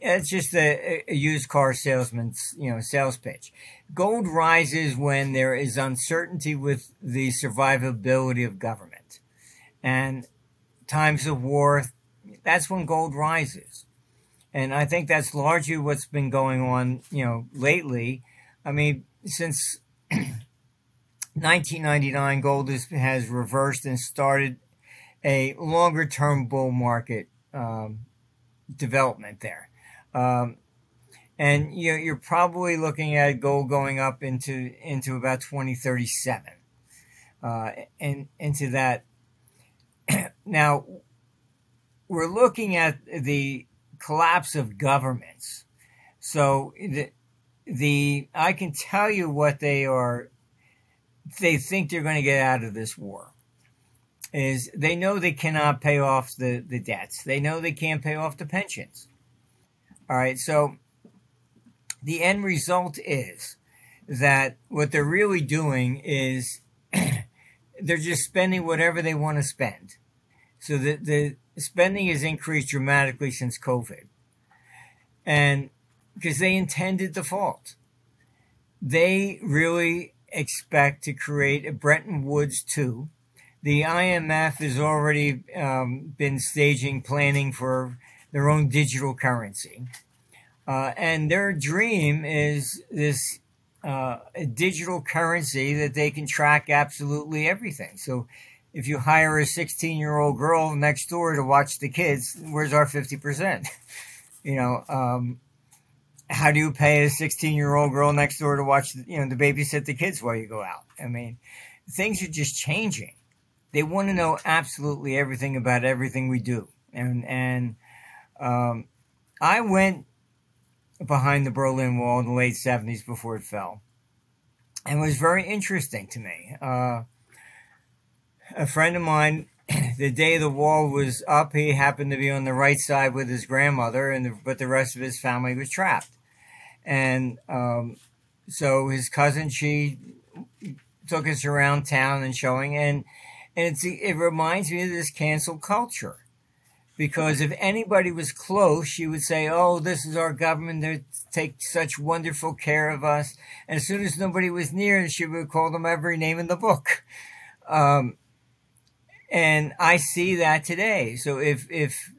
it's just a, a, used car salesman's, you know, sales pitch. Gold rises when there is uncertainty with the survivability of government. and times of war, that's when gold rises. And I think that's largely what's been going on, you know, lately. I mean, since 1999, gold is, has reversed and started a longer term bull market um, development there. Um, and you you're probably looking at gold going up into into about 2037 uh, and into that now we're looking at the collapse of governments so the, the i can tell you what they are they think they're going to get out of this war is they know they cannot pay off the, the debts. They know they can't pay off the pensions. All right, so the end result is that what they're really doing is they're just spending whatever they want to spend. So the, the spending has increased dramatically since COVID. And because they intended default. They really expect to create a Bretton Woods 2 the IMF has already um, been staging planning for their own digital currency. Uh, and their dream is this uh, digital currency that they can track absolutely everything. So if you hire a 16 year old girl next door to watch the kids, where's our 50%? you know, um, how do you pay a 16 year old girl next door to watch, you know, to babysit the kids while you go out? I mean, things are just changing they want to know absolutely everything about everything we do. And and um, I went behind the Berlin Wall in the late seventies before it fell, and was very interesting to me. Uh, a friend of mine, the day the wall was up, he happened to be on the right side with his grandmother, and the, but the rest of his family was trapped. And um, so his cousin, she took us around town and showing, and and it reminds me of this cancel culture. Because if anybody was close, she would say, Oh, this is our government. They take such wonderful care of us. And as soon as nobody was near, she would call them every name in the book. Um, and I see that today. So if, if,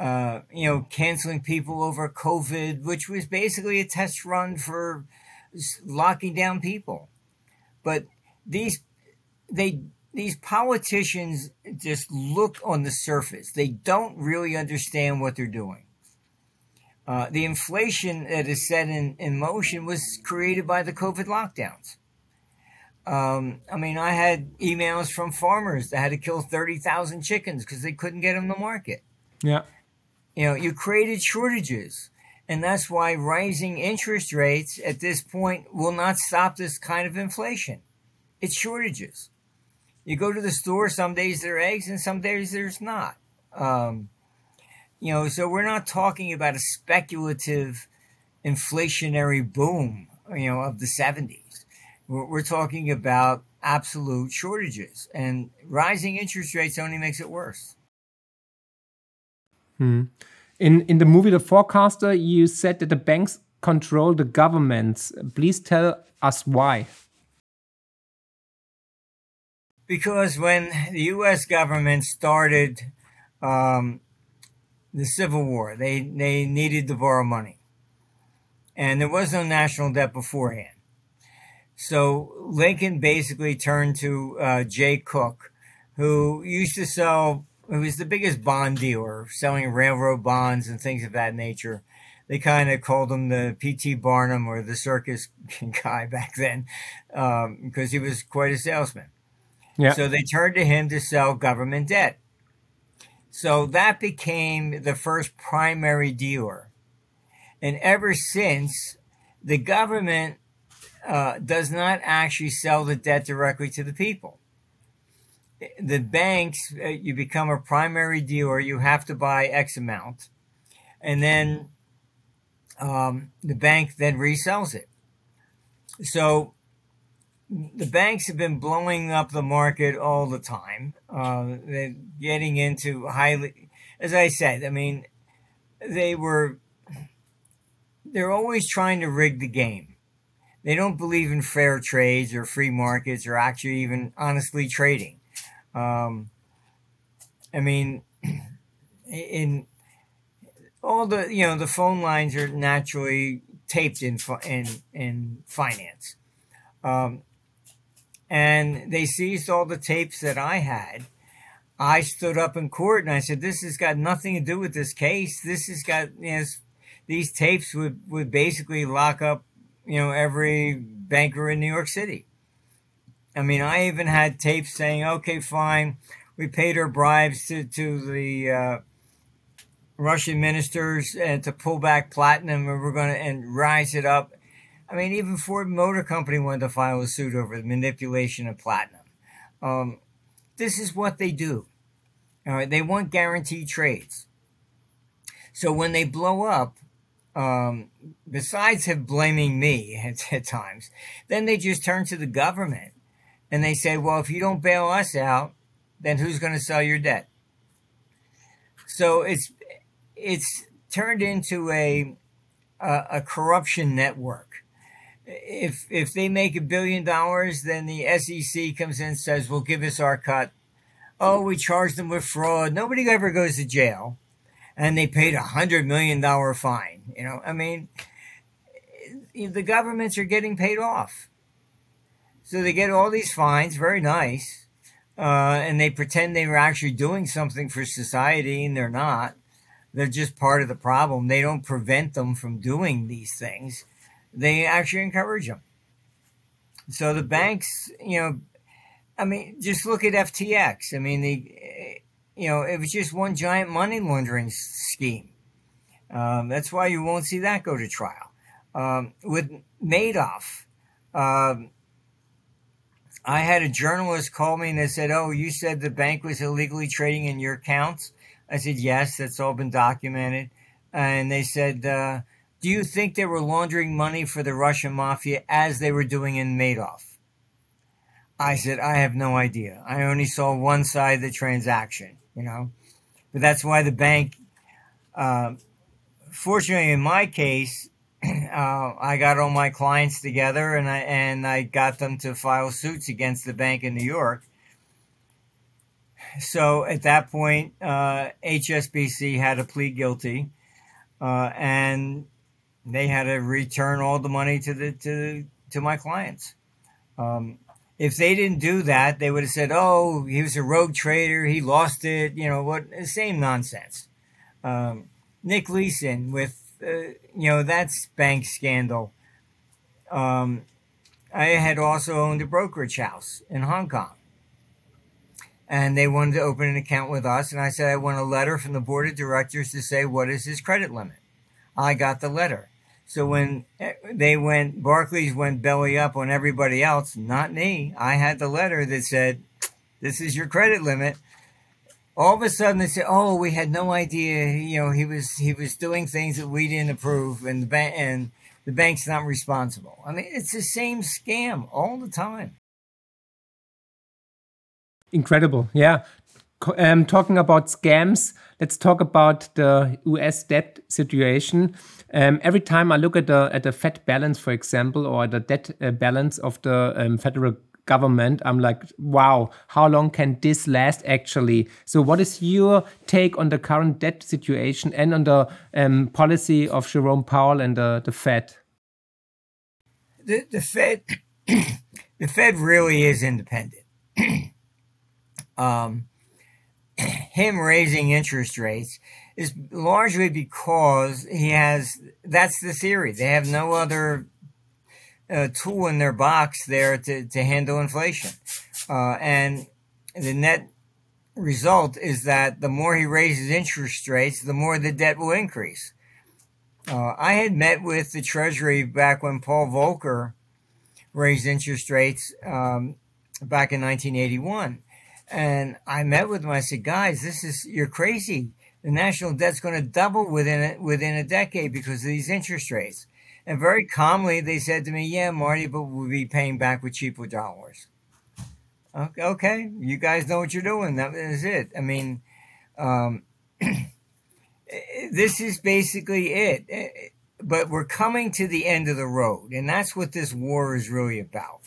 uh, you know, canceling people over COVID, which was basically a test run for locking down people. But these, they these politicians just look on the surface. They don't really understand what they're doing. Uh, the inflation that is set in, in motion was created by the COVID lockdowns. Um, I mean, I had emails from farmers that had to kill 30,000 chickens because they couldn't get them to market. Yeah. You know, you created shortages. And that's why rising interest rates at this point will not stop this kind of inflation. It's shortages. You go to the store, some days there are eggs and some days there's not. Um, you know, so we're not talking about a speculative inflationary boom, you know, of the 70s. We're, we're talking about absolute shortages and rising interest rates only makes it worse. Hmm. In in the movie The Forecaster, you said that the banks control the governments. Please tell us why. Because when the U.S. government started um, the Civil War, they, they needed to borrow money. And there was no national debt beforehand. So Lincoln basically turned to uh, Jay Cooke, who used to sell, who was the biggest bond dealer, selling railroad bonds and things of that nature. They kind of called him the P.T. Barnum or the circus guy back then um, because he was quite a salesman. Yeah. So they turned to him to sell government debt. So that became the first primary dealer. And ever since, the government uh, does not actually sell the debt directly to the people. The banks, uh, you become a primary dealer, you have to buy X amount. And then um, the bank then resells it. So the banks have been blowing up the market all the time. Uh, they're getting into highly, as I said, I mean, they were, they're always trying to rig the game. They don't believe in fair trades or free markets or actually even honestly trading. Um, I mean, in all the you know the phone lines are naturally taped in in in finance, um, and they seized all the tapes that I had. I stood up in court and I said, "This has got nothing to do with this case. This has got you know, these tapes would would basically lock up you know every banker in New York City." I mean, I even had tapes saying, "Okay, fine, we paid our bribes to to the." Uh, Russian ministers and to pull back platinum and we're going to and rise it up. I mean, even Ford Motor Company wanted to file a suit over the manipulation of platinum. Um, this is what they do. All right, they want guaranteed trades. So when they blow up, um, besides have blaming me at, at times, then they just turn to the government and they say, "Well, if you don't bail us out, then who's going to sell your debt?" So it's it's turned into a, a, a corruption network. If if they make a billion dollars, then the SEC comes in and says, "Well, give us our cut." Oh, we charged them with fraud. Nobody ever goes to jail, and they paid a hundred million dollar fine. You know, I mean, the governments are getting paid off, so they get all these fines. Very nice, uh, and they pretend they were actually doing something for society, and they're not. They're just part of the problem. They don't prevent them from doing these things. They actually encourage them. So the banks, you know, I mean, just look at FTX. I mean, the, you know, it was just one giant money laundering scheme. Um, that's why you won't see that go to trial. Um, with Madoff, um, I had a journalist call me and they said, "Oh, you said the bank was illegally trading in your accounts." I said, yes, that's all been documented. And they said, uh, do you think they were laundering money for the Russian mafia as they were doing in Madoff? I said, I have no idea. I only saw one side of the transaction, you know. But that's why the bank, uh, fortunately, in my case, uh, I got all my clients together and I and I got them to file suits against the bank in New York so at that point, uh, HSBC had to plead guilty, uh, and they had to return all the money to the to to my clients. Um, if they didn't do that, they would have said, "Oh, he was a rogue trader. He lost it." You know what? Same nonsense. Um, Nick Leeson with uh, you know that's bank scandal. Um, I had also owned a brokerage house in Hong Kong and they wanted to open an account with us. And I said, I want a letter from the board of directors to say what is his credit limit. I got the letter. So when eh, they went, Barclays went belly up on everybody else, not me. I had the letter that said, this is your credit limit. All of a sudden they said, oh, we had no idea, you know, he was, he was doing things that we didn't approve and the bank, and the bank's not responsible. I mean, it's the same scam all the time. Incredible. Yeah. Um, talking about scams, let's talk about the US debt situation. Um, every time I look at the at the Fed balance, for example, or the debt uh, balance of the um, federal government, I'm like, wow, how long can this last actually? So, what is your take on the current debt situation and on the um, policy of Jerome Powell and the, the Fed? The, the Fed, the Fed really is independent um, him raising interest rates is largely because he has that's the theory. They have no other uh, tool in their box there to, to handle inflation. Uh, and the net result is that the more he raises interest rates, the more the debt will increase. Uh, I had met with the Treasury back when Paul Volcker raised interest rates um, back in 1981. And I met with them. I said, guys, this is, you're crazy. The national debt's going to double within a, within a decade because of these interest rates. And very calmly, they said to me, yeah, Marty, but we'll be paying back with cheaper dollars. Okay, okay. you guys know what you're doing. That is it. I mean, um, eh, eh, this is basically it. Eh, but we're coming to the end of the road, and that's what this war is really about.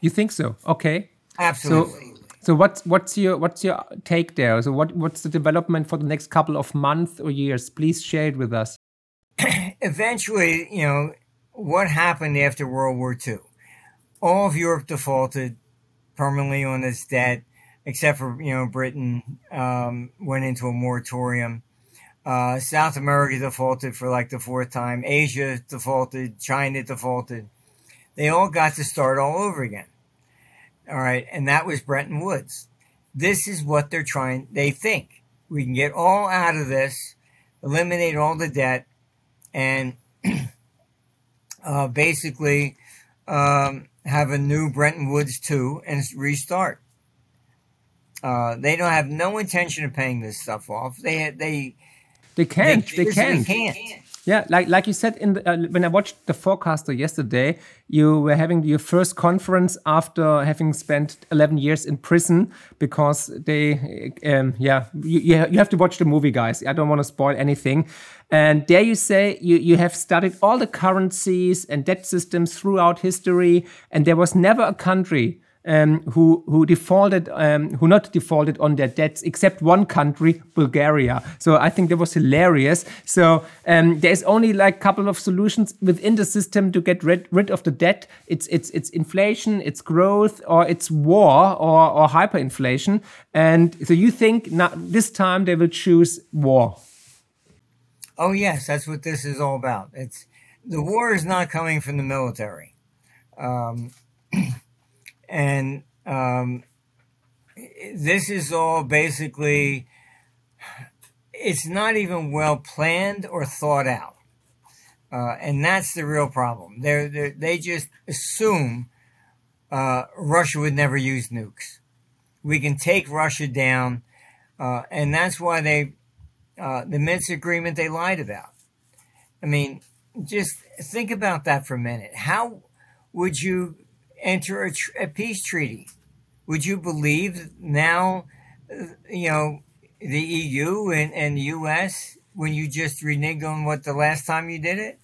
You think so? Okay. Absolutely. So So what's what's your what's your take there? So what what's the development for the next couple of months or years? Please share it with us. Eventually, you know, what happened after World War II? All of Europe defaulted permanently on its debt, except for you know Britain um, went into a moratorium. Uh, South America defaulted for like the fourth time. Asia defaulted. China defaulted. They all got to start all over again. All right. And that was Bretton Woods. This is what they're trying, they think. We can get all out of this, eliminate all the debt, and uh, basically um, have a new Bretton Woods 2 and restart. Uh, they don't have no intention of paying this stuff off. They they they can't. They, they can't. can't. Yeah, like like you said in the, uh, when I watched the forecaster yesterday, you were having your first conference after having spent 11 years in prison because they, um, yeah, you, you have to watch the movie, guys. I don't want to spoil anything. And there you say you, you have studied all the currencies and debt systems throughout history, and there was never a country um, who who defaulted, um, who not defaulted on their debts, except one country, Bulgaria. So I think that was hilarious. So um, there's only like a couple of solutions within the system to get rid, rid of the debt. It's it's it's inflation, it's growth, or it's war or or hyperinflation. And so you think not, this time they will choose war? Oh yes, that's what this is all about. It's the war is not coming from the military. And um, this is all basically it's not even well planned or thought out. Uh, and that's the real problem. They're, they're they just assume uh, russia would never use nukes. We can take russia down uh, and that's why they uh, the minsk agreement they lied about. I mean just think about that for a minute. How would you enter a, tr- a peace treaty. Would you believe now, you know, the EU and, and the US when you just reneged on what the last time you did it?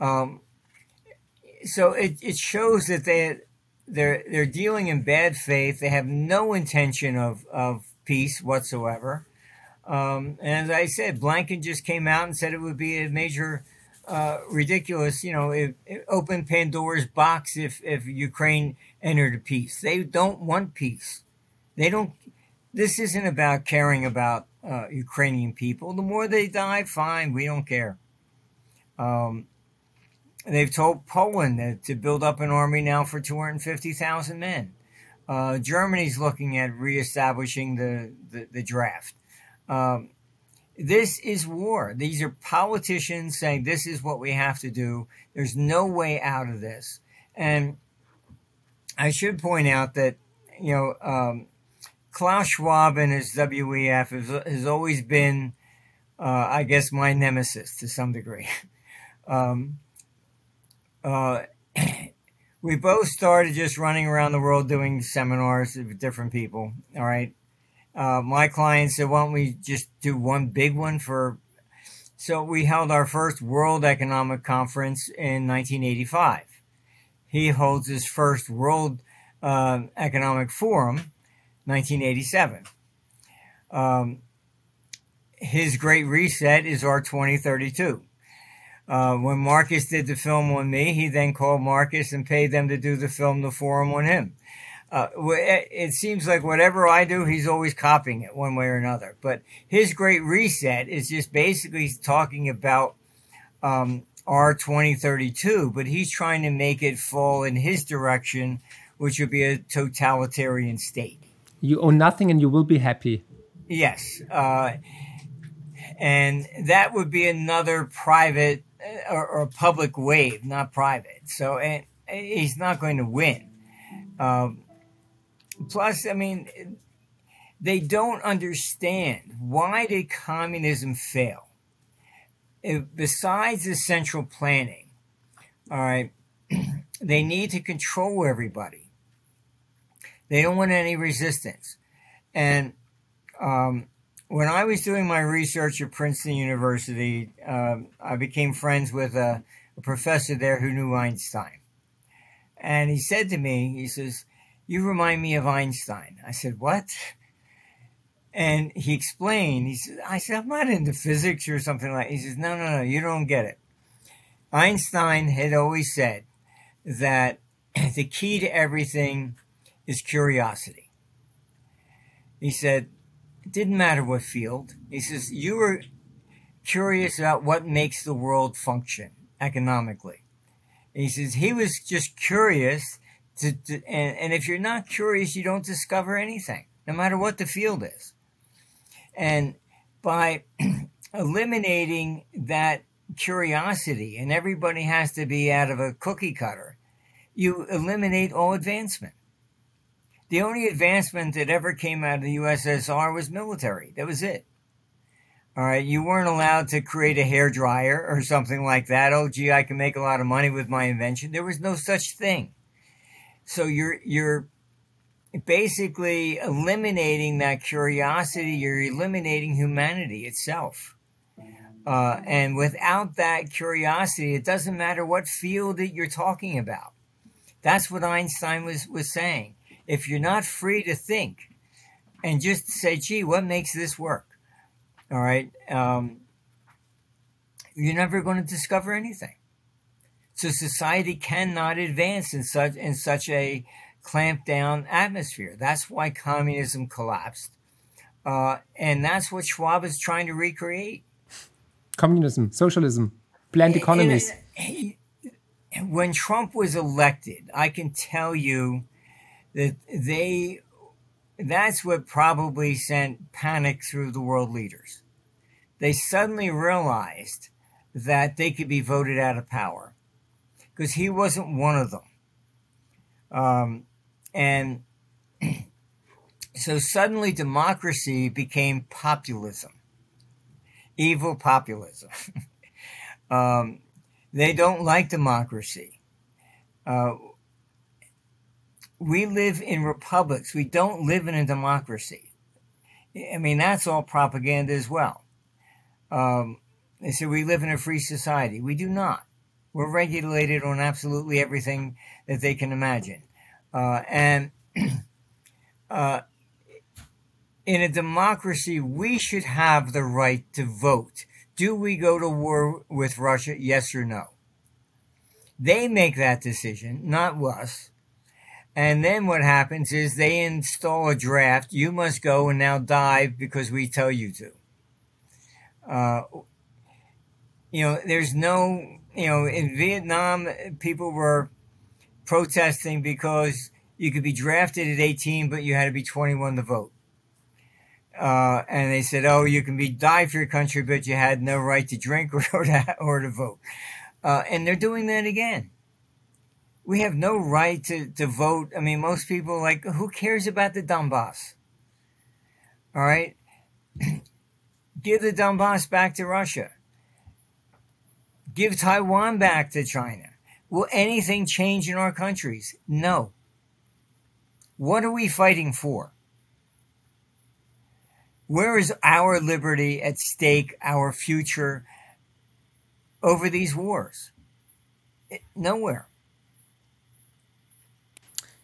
Um, so it, it shows that they they're they're dealing in bad faith. They have no intention of, of peace whatsoever. Um, and as I said, Blinken just came out and said it would be a major uh, ridiculous. You know, opened Pandora's box if if Ukraine entered a peace. They don't want peace. They don't. This isn't about caring about uh, Ukrainian people. The more they die, fine. We don't care. Um, they've told Poland that to build up an army now for 250,000 men. Uh, Germany's looking at reestablishing the, the, the draft. Um, this is war. These are politicians saying this is what we have to do. There's no way out of this. And I should point out that, you know, um, Klaus Schwab and his WEF has, has always been, uh, I guess, my nemesis to some degree. um, uh, we both started just running around the world doing seminars with different people. All right uh, my client said, why don't we just do one big one for. So we held our first World Economic Conference in 1985. He holds his first World uh, Economic Forum, 1987. Um, his Great Reset is our 2032. Uh, when Marcus did the film on me, he then called Marcus and paid them to do the film, The Forum on him uh, it seems like whatever I do, he's always copying it one way or another. But his great reset is just basically talking about um, our 2032, but he's trying to make it fall in his direction, which would be a totalitarian state. You own nothing and you will be happy. Yes. Uh, and that would be another private uh, or, or, public wave, not private. So and he's not going to win. Um, Plus, I mean, they don't understand why did communism fail? If, besides the central planning, all right, they need to control everybody. They don't want any resistance. And um, when I was doing my research at Princeton University, um, I became friends with a, a professor there who knew Einstein. And he said to me, he says, You remind me of Einstein. I said, What? And he explained, he said, I said, I'm not into physics or something like that. He says, No, no, no, you don't get it. Einstein had always said that the key to everything is curiosity. He said, it didn't matter what field. He says, you were curious about what makes the world function economically. He says, he was just curious to, to and, and if you're not curious, you don't discover anything, no matter what the field is. And by eliminating that curiosity, and everybody has to be out of a cookie cutter, you eliminate all advancement. The only advancement that ever came out of the USSR was military. That was it. All right, you weren't allowed to create a hair dryer or something like that. Oh, gee, I can make a lot of money with my invention. There was no such thing. So you're you're basically eliminating that curiosity. You're eliminating humanity itself. Uh, and without that curiosity, it doesn't matter what field that you're talking about. That's what Einstein was, was saying. If you're not free to think and just say, gee, what makes this work? All right. Um, you're never going to discover anything. So society cannot advance in such in such a clamped down atmosphere. That's why communism collapsed, uh, and that's what Schwab is trying to recreate communism, socialism, planned economies. when Trump was elected, I can tell you that they that's what probably sent panic through the world leaders. They suddenly realized that they could be voted out of power because he wasn't one of them. Um, and so suddenly democracy became populism evil populism. um, they don't like democracy. Uh, we live in republics. We don't live in a democracy. I mean, that's all propaganda as well. Um, they say we live in a free society. We do not. We're regulated on absolutely everything that they can imagine. Uh, and uh, in a democracy, we should have the right to vote. Do we go to war with Russia? Yes or no? They make that decision, not us. And then what happens is they install a draft. You must go and now dive because we tell you to. Uh, you know, there's no, you know, in Vietnam, people were protesting because you could be drafted at 18, but you had to be 21 to vote. Uh, and they said, "Oh, you can be die for your country, but you had no right to drink or, or to or to vote." Uh, and they're doing that again. We have no right to, to vote. I mean, most people like, who cares about the Donbass? All right, give the Donbass back to Russia. Give Taiwan back to China. Will anything change in our countries? No. What are we fighting for? Where is our liberty at stake, our future over these wars? It, nowhere.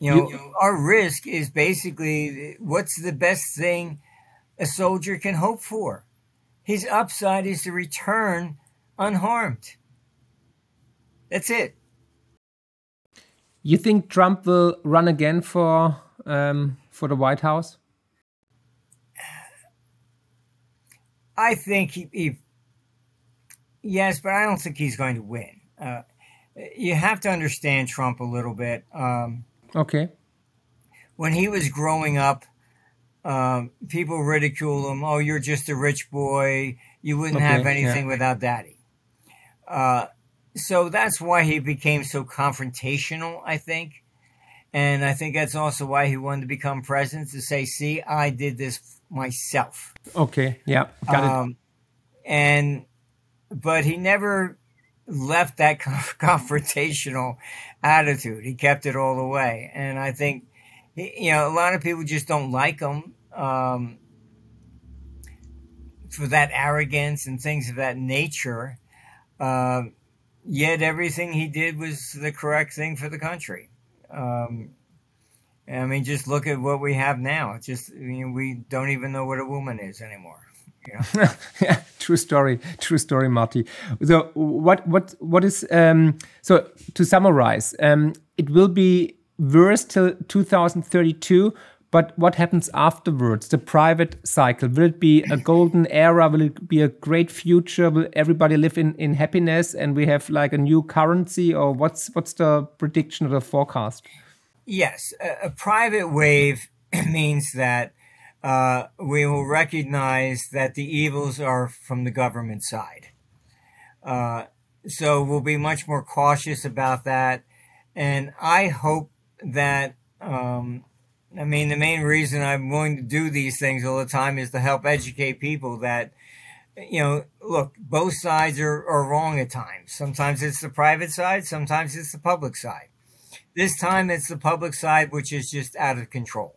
You know, you, our risk is basically what's the best thing a soldier can hope for? His upside is to return unharmed. That's it. You think Trump will run again for um, for the White House? I think he, he, yes, but I don't think he's going to win. Uh, you have to understand Trump a little bit. Um, okay. When he was growing up, um, people ridicule him. Oh, you're just a rich boy. You wouldn't okay, have anything yeah. without daddy. Uh, so that's why he became so confrontational, I think. And I think that's also why he wanted to become president to say, see, I did this myself. Okay. Yeah. Got um, it. And, but he never left that confrontational attitude. He kept it all the way. And I think, you know, a lot of people just don't like him um, for that arrogance and things of that nature. Uh, yet everything he did was the correct thing for the country. Um, I mean, just look at what we have now. It's just I mean, we don't even know what a woman is anymore. Yeah. true story, true story, Marty. So what what what is um, so to summarize? Um, it will be worse till 2032. But what happens afterwards? The private cycle will it be a golden era? Will it be a great future? Will everybody live in, in happiness and we have like a new currency? Or what's what's the prediction or the forecast? Yes, a, a private wave means that uh, we will recognize that the evils are from the government side. Uh, so we'll be much more cautious about that. And I hope that, um, I mean, the main reason I'm going to do these things all the time is to help educate people that, you know, look, both sides are, are wrong at times. Sometimes it's the private side, sometimes it's the public side. This time it's the public side, which is just out of control.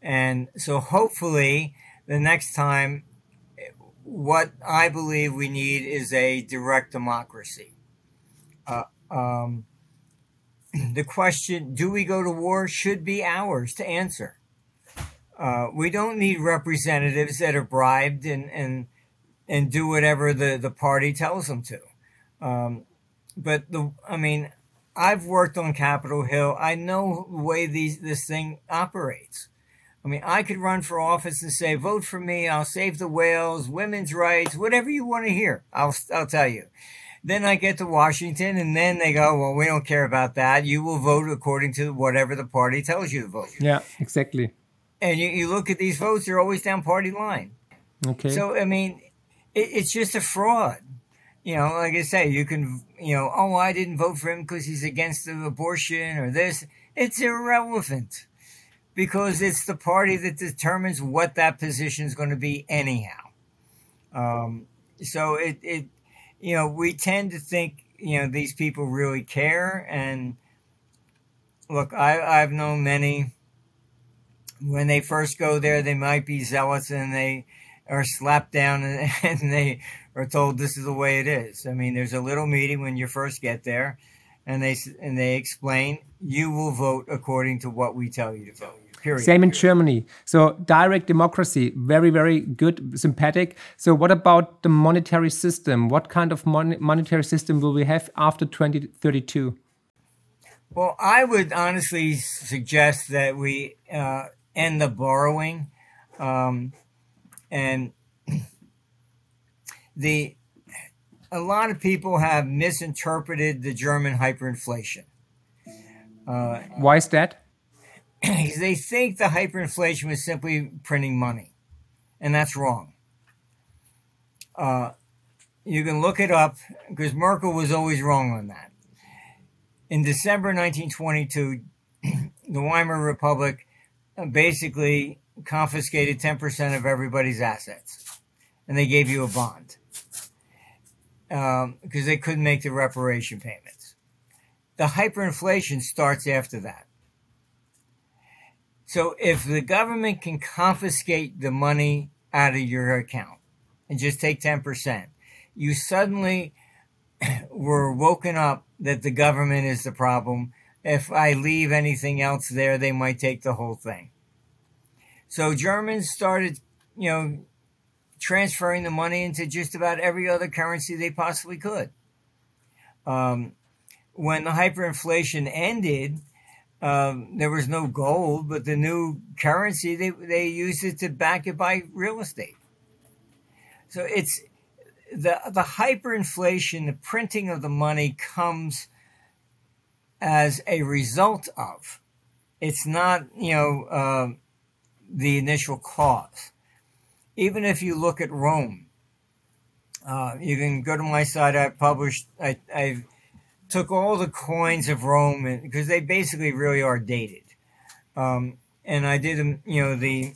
And so hopefully the next time, what I believe we need is a direct democracy. Uh, um, the question, do we go to war, should be ours to answer. Uh, we don't need representatives that are bribed and, and, and do whatever the, the party tells them to. Um, but the, I mean, I've worked on Capitol Hill. I know the way these, this thing operates. I mean, I could run for office and say, vote for me. I'll save the whales, women's rights, whatever you want to hear. I'll, I'll tell you. Then I get to Washington and then they go, well, we don't care about that. You will vote according to whatever the party tells you to vote. Yeah, exactly. And you, you look at these votes, they're always down party line. Okay. So, I mean, it, it's just a fraud. You know, like I say, you can, you know, oh, I didn't vote for him because he's against the abortion or this. It's irrelevant because it's the party that determines what that position is going to be anyhow. Um, so it, it, you know, we tend to think, you know, these people really care. And look, I, I've known many when they first go there, they might be zealous and they are slapped down and, and they are told this is the way it is. I mean, there's a little meeting when you first get there and they, and they explain you will vote according to what we tell you to vote. Period. Same in Germany. So direct democracy, very, very good, sympathetic. So what about the monetary system? What kind of mon monetary system will we have after 2032? Well, I would honestly suggest that we uh, end the borrowing, um, and the a lot of people have misinterpreted the German hyperinflation. Uh, Why is that? they think the hyperinflation was simply printing money, and that's wrong. Uh, you can look it up because Merkel was always wrong on that. In December 1922, the Weimar Republic basically confiscated 10% of everybody's assets, and they gave you a bond because um, they couldn't make the reparation payments. The hyperinflation starts after that. So if the government can confiscate the money out of your account and just take 10%, you suddenly were woken up that the government is the problem. If I leave anything else there, they might take the whole thing. So Germans started, you know, transferring the money into just about every other currency they possibly could. Um, when the hyperinflation ended, um, there was no gold, but the new currency they they used it to back it by real estate. So it's the the hyperinflation, the printing of the money comes as a result of. It's not you know uh, the initial cause. Even if you look at Rome, uh, you can go to my site. I published. I, I've took all the coins of Rome because they basically really are dated. Um, and I did, um, you know, the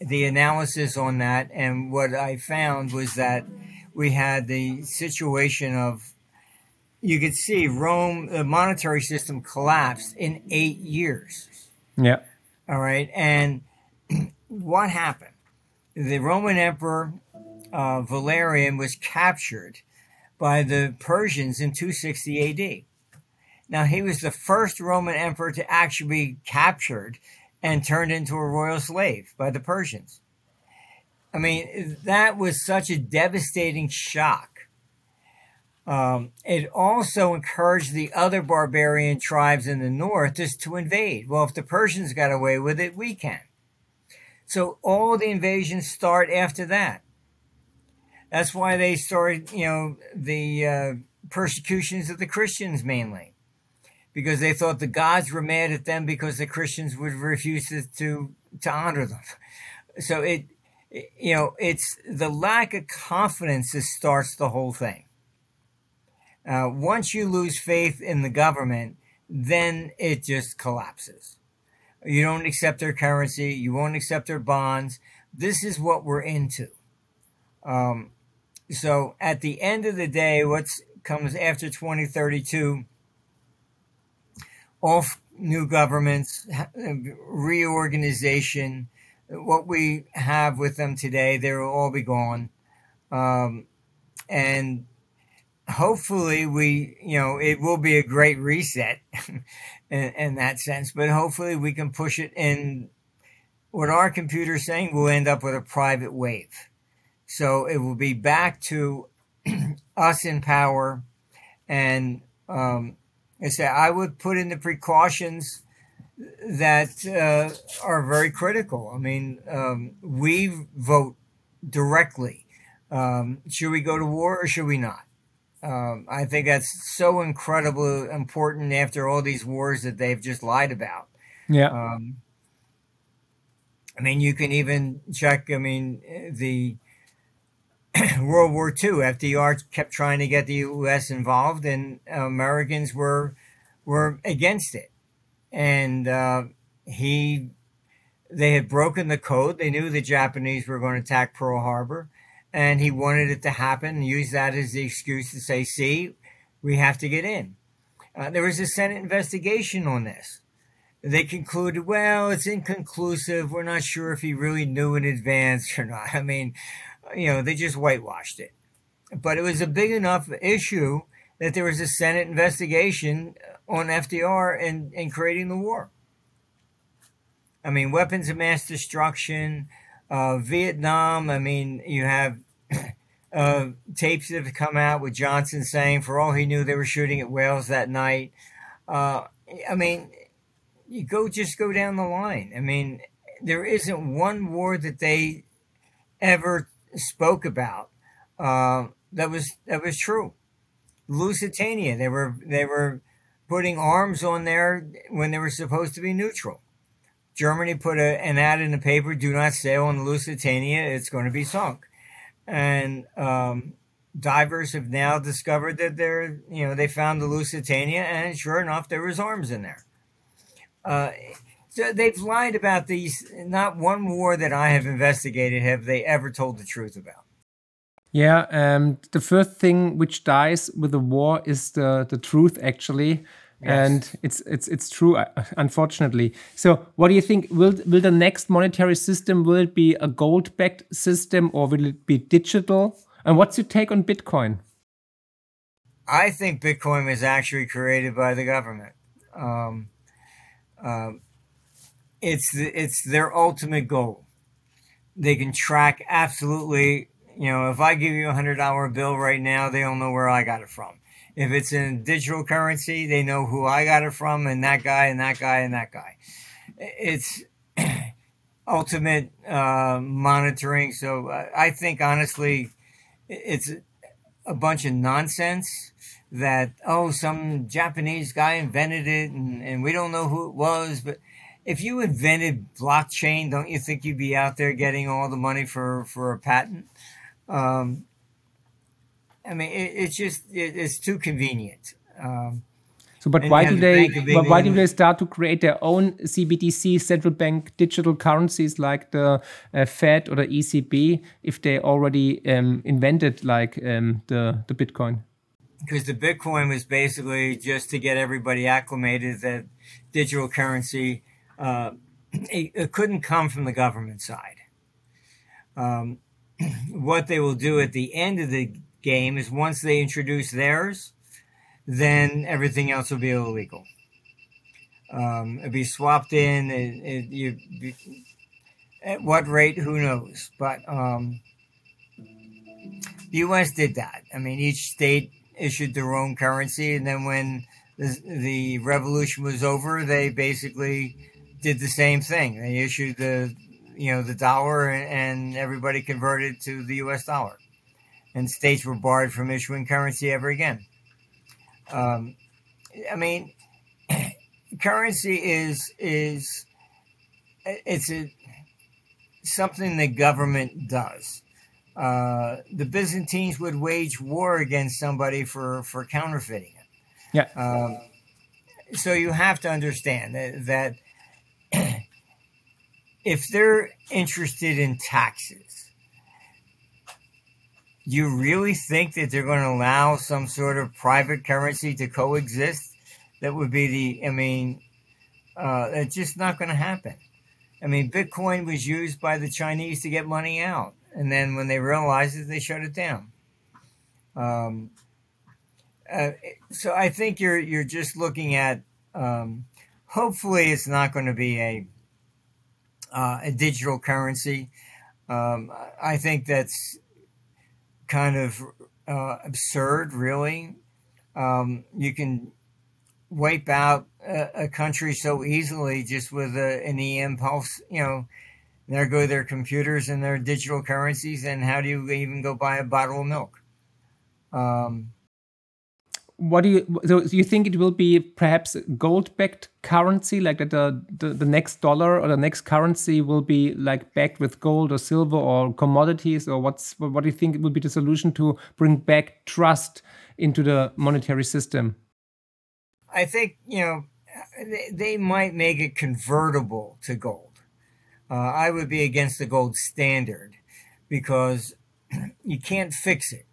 the analysis on that, and what I found was that we had the situation of you could see Rome, the monetary system collapsed in eight years. Yeah. All right, and what happened? The Roman Emperor uh, Valerian was captured by the Persians in 260 AD. Now, he was the first Roman emperor to actually be captured and turned into a royal slave by the Persians. I mean, that was such a devastating shock. Um, it also encouraged the other barbarian tribes in the north just to invade. Well, if the Persians got away with it, we can. So all the invasions start after that. That's why they started, you know, the uh, persecutions of the Christians mainly, because they thought the gods were mad at them because the Christians would refuse to to, honor them. So it, you know, it's the lack of confidence that starts the whole thing. Uh, once you lose faith in the government, then it just collapses. You don't accept their currency. You won't accept their bonds. This is what we're into. Um, so at the end of the day, what comes after 2032, all new governments, reorganization, what we have with them today, they will all be gone. Um, and hopefully we, you know, it will be a great reset in, in that sense, but hopefully we can push it in what our computer's saying, we'll end up with a private wave. So it will be back to us in power. And um, I say I would put in the precautions that uh, are very critical. I mean, um, we vote directly. Um, should we go to war or should we not? Um, I think that's so incredibly important after all these wars that they've just lied about. Yeah. Um, I mean, you can even check. I mean, the World War II, FDR kept trying to get the U.S. involved, and Americans were were against it. And uh, he, they had broken the code. They knew the Japanese were going to attack Pearl Harbor and he wanted it to happen and used that as the excuse to say, see, we have to get in. Uh, there was a Senate investigation on this. They concluded, well, it's inconclusive. We're not sure if he really knew in advance or not. I mean, you know, they just whitewashed it. But it was a big enough issue that there was a Senate investigation on FDR and, and creating the war. I mean, weapons of mass destruction, uh, Vietnam, I mean, you have uh, tapes that have come out with Johnson saying, for all he knew, they were shooting at whales that night. Uh, I mean, you go just go down the line. I mean, there isn't one war that they ever spoke about uh, that was that was true. Lusitania, they were they were putting arms on there when they were supposed to be neutral. Germany put a, an ad in the paper: "Do not sail on the Lusitania; it's going to be sunk." And um, divers have now discovered that they're, you know, they found the Lusitania, and sure enough, there was arms in there. Uh, so they've lied about these. Not one war that I have investigated have they ever told the truth about. Yeah, um, the first thing which dies with the war is the the truth, actually. Yes. and it's it's it's true uh, unfortunately so what do you think will will the next monetary system will it be a gold backed system or will it be digital and what's your take on bitcoin i think bitcoin was actually created by the government um, um, it's it's their ultimate goal they can track absolutely you know if i give you a hundred dollar bill right now they don't know where i got it from if it's in digital currency, they know who I got it from, and that guy, and that guy, and that guy. It's ultimate uh, monitoring. So I think honestly, it's a bunch of nonsense that oh some Japanese guy invented it and, and we don't know who it was. But if you invented blockchain, don't you think you'd be out there getting all the money for for a patent? Um, I mean, it, it's just it, it's too convenient. Um, so, but why do they? But why do they start to create their own CBDC, central bank digital currencies like the uh, Fed or the ECB, if they already um, invented like um, the the Bitcoin? Because the Bitcoin was basically just to get everybody acclimated that digital currency. Uh, it, it, couldn't come from the government side. Um, what they will do at the end of the game is once they introduce theirs, then everything else will be illegal. Um, it'll be swapped in. It, it, you, at what rate? Who knows? But um, the U.S. did that. I mean, each state issued their own currency, and then when the, the revolution was over, they basically did the same thing. They issued the you know the dollar, and, everybody converted to the U.S. dollar, and states were barred from issuing currency ever again. Um, I mean, currency is is it's a something the government does. Uh, the Byzantines would wage war against somebody for for counterfeiting it. Yeah. Um, so you have to understand that, that if they're interested in taxes, you really think that they're going to allow some sort of private currency to coexist? That would be the, I mean, uh, it's just not going to happen. I mean, Bitcoin was used by the Chinese to get money out. And then when they realized it, they shut it down. Um, uh, so I think you're you're just looking at. Um, hopefully, it's not going to be a uh, a digital currency. Um, I think that's kind of uh, absurd, really. Um, you can wipe out a, a, country so easily just with a, an EM pulse, you know. There go their computers and their digital currencies, and how do you even go buy a bottle of milk? Um, what do you so you think it will be perhaps gold backed currency like that the, the, the next dollar or the next currency will be like backed with gold or silver or commodities or what's what do you think will be the solution to bring back trust into the monetary system? I think you know they, might make it convertible to gold. Uh, i would be against the gold standard because you can't fix it.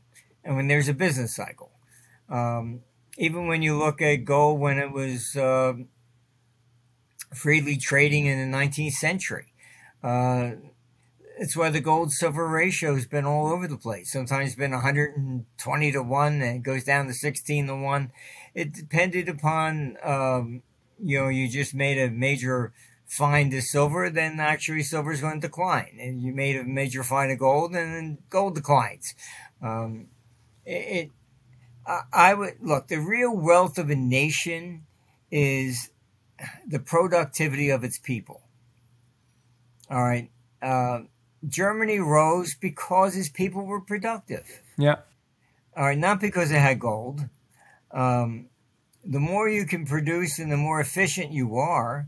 And when there's a business cycle um, even when you look at gold when it was uh, freely trading in the 19th century, uh, it's why the gold silver ratio has been all over the place. Sometimes it's been 120 to 1 and it goes down to 16 to 1. It depended upon, um, you know, you just made a major find of silver, then actually silver is going to decline. And you made a major find of gold, and then gold declines. Um, it, I would look, the real wealth of a nation is the productivity of its people. All right. Uh, Germany rose because its people were productive. Yeah. All right. Not because it had gold. Um, the more you can produce and the more efficient you are,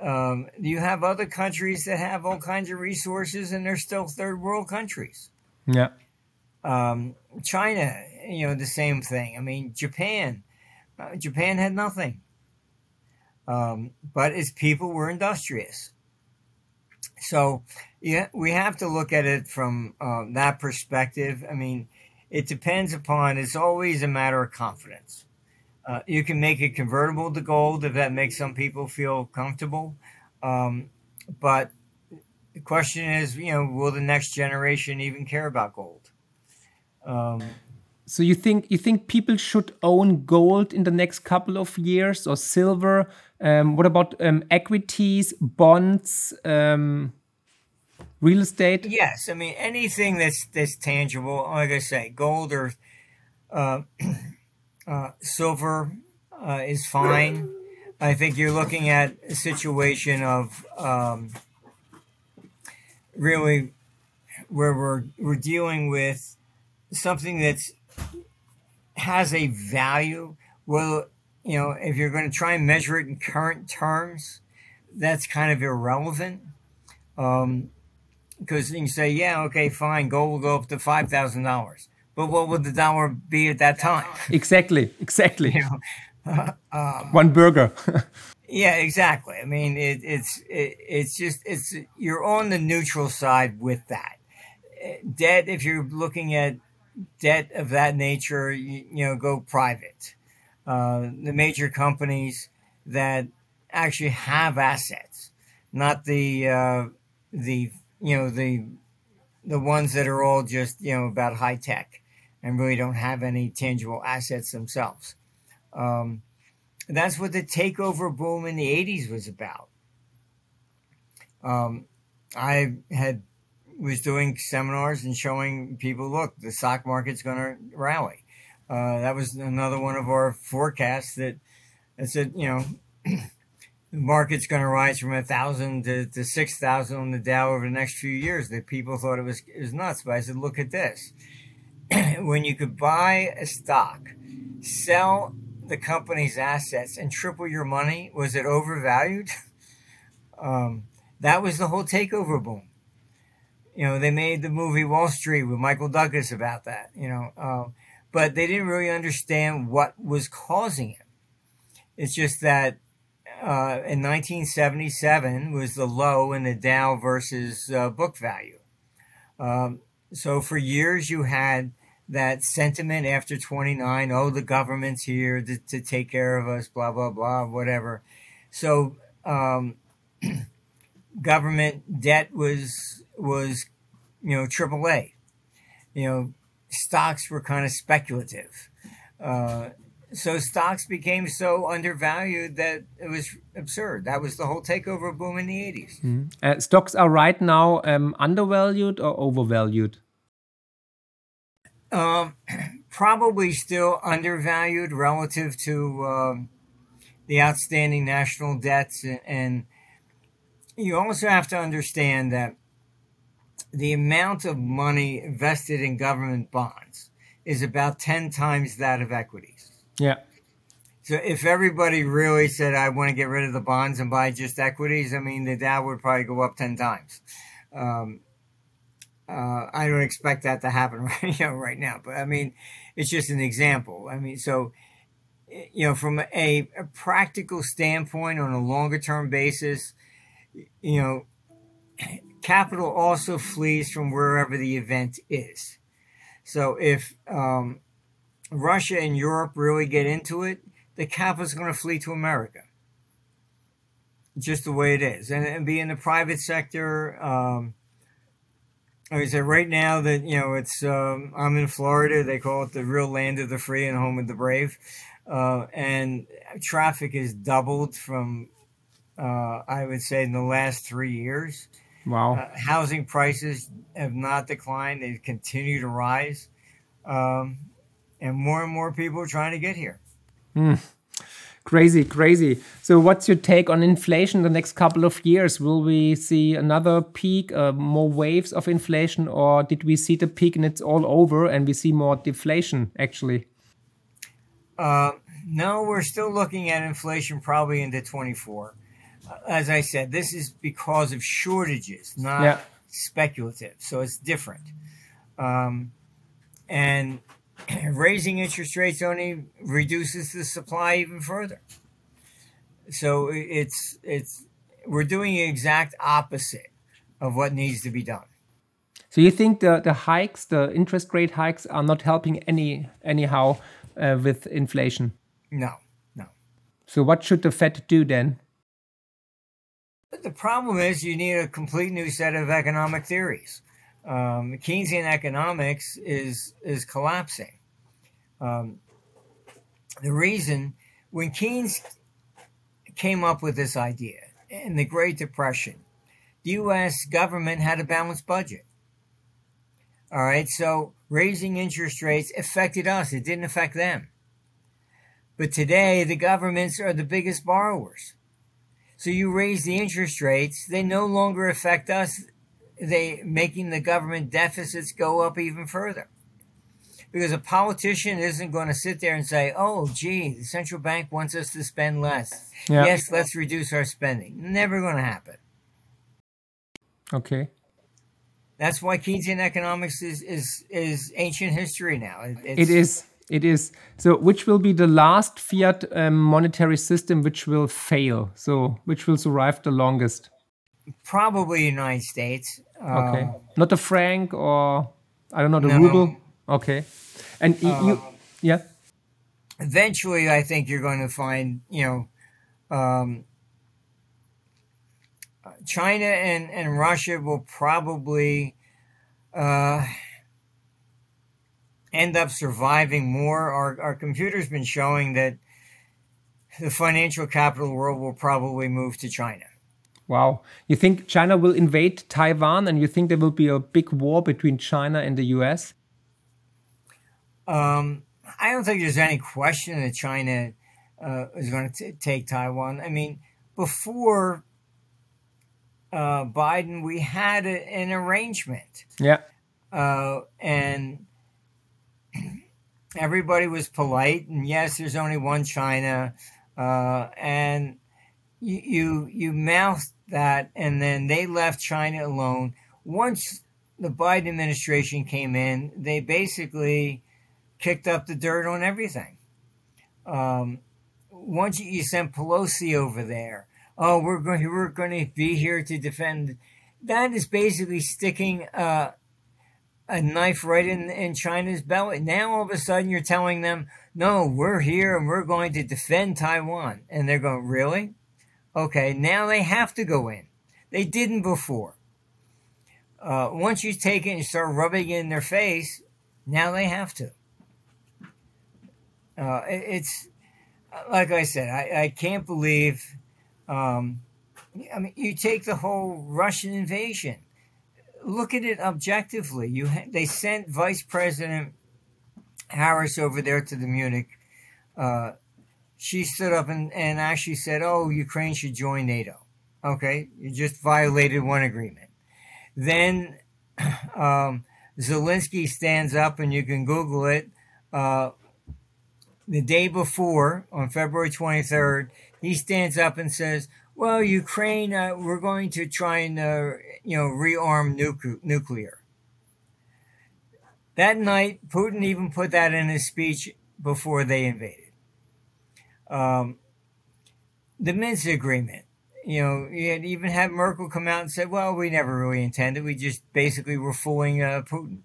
um, you have other countries that have all kinds of resources and they're still third world countries. Yeah. Um, China, you know, the same thing. I mean, Japan, uh, Japan had nothing, um, but its people were industrious. So, yeah, we have to look at it from uh, that perspective. I mean, it depends upon. It's always a matter of confidence. Uh, you can make it convertible to gold if that makes some people feel comfortable, um, but the question is, you know, will the next generation even care about gold? Um, so you think you think people should own gold in the next couple of years or silver? Um, what about um, equities, bonds, um, real estate? Yes, I mean anything that's that's tangible. Like I say, gold or uh, uh, silver uh, is fine. I think you're looking at a situation of um, really where we're we're dealing with something that's has a value. Well, you know, if you're going to try and measure it in current terms, that's kind of irrelevant. Um, because you can say, yeah, okay, fine, gold will go up to five thousand dollars, but what would the dollar be at that time? Exactly, exactly. You know, uh, um, One burger. yeah, exactly. I mean, it, it's it, it's just it's you're on the neutral side with that. Debt, if you're looking at debt of that nature, you, you know, go private. Uh, the major companies that actually have assets, not the uh, the you know the the ones that are all just you know about high tech and really don't have any tangible assets themselves. Um, that's what the takeover boom in the 80s was about. Um, I had was doing seminars and showing people, look, the stock market's going to rally. Uh, that was another one of our forecasts that, that said, you know, the market's going to rise from a thousand to, to six thousand on the Dow over the next few years. That people thought it was it was nuts, but I said, look at this: when you could buy a stock, sell the company's assets, and triple your money, was it overvalued? um, that was the whole takeover boom. You know, they made the movie Wall Street with Michael Douglas about that. You know, uh, but they didn't really understand what was causing it. It's just that uh, in 1977 was the low in the Dow versus uh, book value. Um, so for years you had that sentiment after 29 oh the government's here to, to take care of us blah blah blah whatever so um, government debt was was you know AAA. You know, stocks were kind of speculative. Uh, so stocks became so undervalued that it was absurd. That was the whole takeover boom in the 80s. Mm-hmm. Uh, stocks are right now um, undervalued or overvalued? Um, probably still undervalued relative to um, the outstanding national debts and, and you also have to understand that the amount of money invested in government bonds is about 10 times that of equities. Yeah. So if everybody really said, I want to get rid of the bonds and buy just equities, I mean, the Dow would probably go up 10 times. Um, uh, I don't expect that to happen right, you know, right now, but I mean, it's just an example. I mean, so, you know, from a, a practical standpoint on a longer term basis, you know, capital also flees from wherever the event is. So if um, Russia and Europe really get into it, the capital is going to flee to America. Just the way it is, and, and be in the private sector. Um, like I said, right now that you know it's um, I'm in Florida. They call it the real land of the free and home of the brave, uh, and traffic is doubled from uh, I would say, in the last three years. Wow. Uh, housing prices have not declined, they continue to rise. Um, and more and more people are trying to get here. Mm. Crazy, crazy. So, what's your take on inflation the next couple of years? Will we see another peak, uh, more waves of inflation, or did we see the peak and it's all over and we see more deflation actually? Uh, no, we're still looking at inflation probably into 24 as I said, this is because of shortages, not yeah. speculative. So it's different. Um, and raising interest rates only reduces the supply even further. So it's it's we're doing the exact opposite of what needs to be done. So you think the the hikes, the interest rate hikes, are not helping any anyhow uh, with inflation? No, no. So what should the Fed do then? But the problem is you need a complete new set of economic theories. Um, Keynesian economics is is collapsing. Um, the reason when Keynes came up with this idea in the Great Depression, the U.S. government had a balanced budget. All right, so raising interest rates affected us; it didn't affect them. But today, the governments are the biggest borrowers. So you raise the interest rates, they no longer affect us. They making the government deficits go up even further. Because a politician isn't going to sit there and say, "Oh, gee, the central bank wants us to spend less. Yeah. Yes, let's reduce our spending." Never going to happen. Okay. That's why Keynesian economics is is is ancient history now. It's, it is. It is. So, which will be the last fiat um, monetary system which will fail? So, which will survive the longest? Probably United States. Okay. Uh, Not the franc or, I don't know, the no. ruble? Okay. And uh, you, yeah? Eventually, I think you're going to find, you know, um, China and, and Russia will probably. Uh, end up surviving more. Our, our computer's been showing that the financial capital world will probably move to China. Wow. You think China will invade Taiwan and you think there will be a big war between China and the US? Um, I don't think there's any question that China uh, is going to take Taiwan. I mean, before uh, Biden, we had a, an arrangement. Yeah. Uh, and everybody was polite. And yes, there's only one China. Uh, and you, you, you mouthed that, and then they left China alone. Once the Biden administration came in, they basically kicked up the dirt on everything. Um, once you, sent Pelosi over there, oh, we're going we're going to be here to defend. That is basically sticking uh, a knife right in in China's belly. Now all of a sudden you're telling them, no, we're here and we're going to defend Taiwan, and they're going, really? Okay, now they have to go in. They didn't before. Uh, once you take it and start rubbing it in their face, now they have to. Uh, it, it's like I said, I, I can't believe. Um, I mean, you take the whole Russian invasion. Look at it objectively. You ha- they sent Vice President Harris over there to the Munich uh, she stood up and, and actually said, Oh, Ukraine should join NATO. Okay, you just violated one agreement. Then um, Zelensky stands up, and you can Google it. Uh, the day before, on February 23rd, he stands up and says, Well, Ukraine, uh, we're going to try and uh, you know rearm nucle- nuclear. That night, Putin even put that in his speech before they invaded um, the Minsk agreement. You know, you had even had Merkel come out and say, "Well, we never really intended. We just basically were fooling uh, Putin."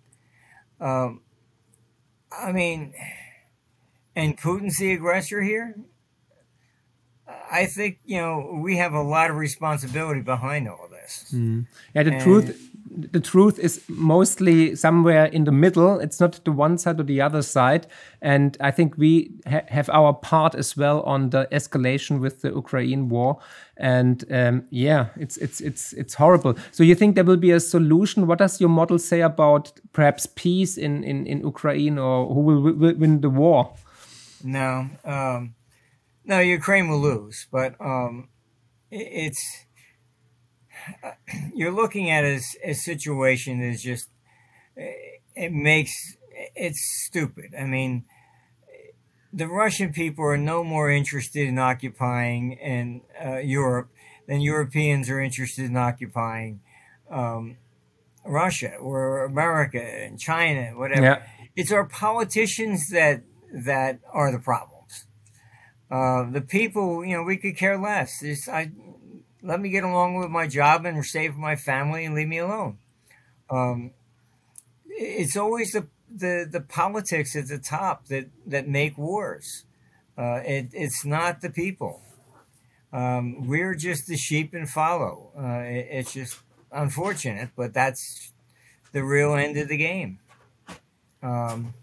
Um, I mean, and Putin's the aggressor here. I think you know we have a lot of responsibility behind all this. Mm. Yeah, the and, truth the truth is mostly somewhere in the middle. It's not the one side or the other side. And I think we ha have our part as well on the escalation with the Ukraine war. And um, yeah, it's it's it's it's horrible. So you think there will be a solution? What does your model say about perhaps peace in in, in Ukraine or who will, will win the war? No, um, no, Ukraine will lose, but um, it's you're looking at a, a situation that is just it makes it's stupid. I mean, the Russian people are no more interested in occupying in uh, Europe than Europeans are interested in occupying um, Russia or America and China, whatever. Yeah. It's our politicians that that are the problems. Uh, the people, you know, we could care less. It's, I, let me get along with my job and save my family and leave me alone. Um, it's always the, the, the politics at the top that, that make wars. Uh, it, it's not the people. Um, we're just the sheep and follow. Uh, it, it's just unfortunate, but that's the real end of the game. Um,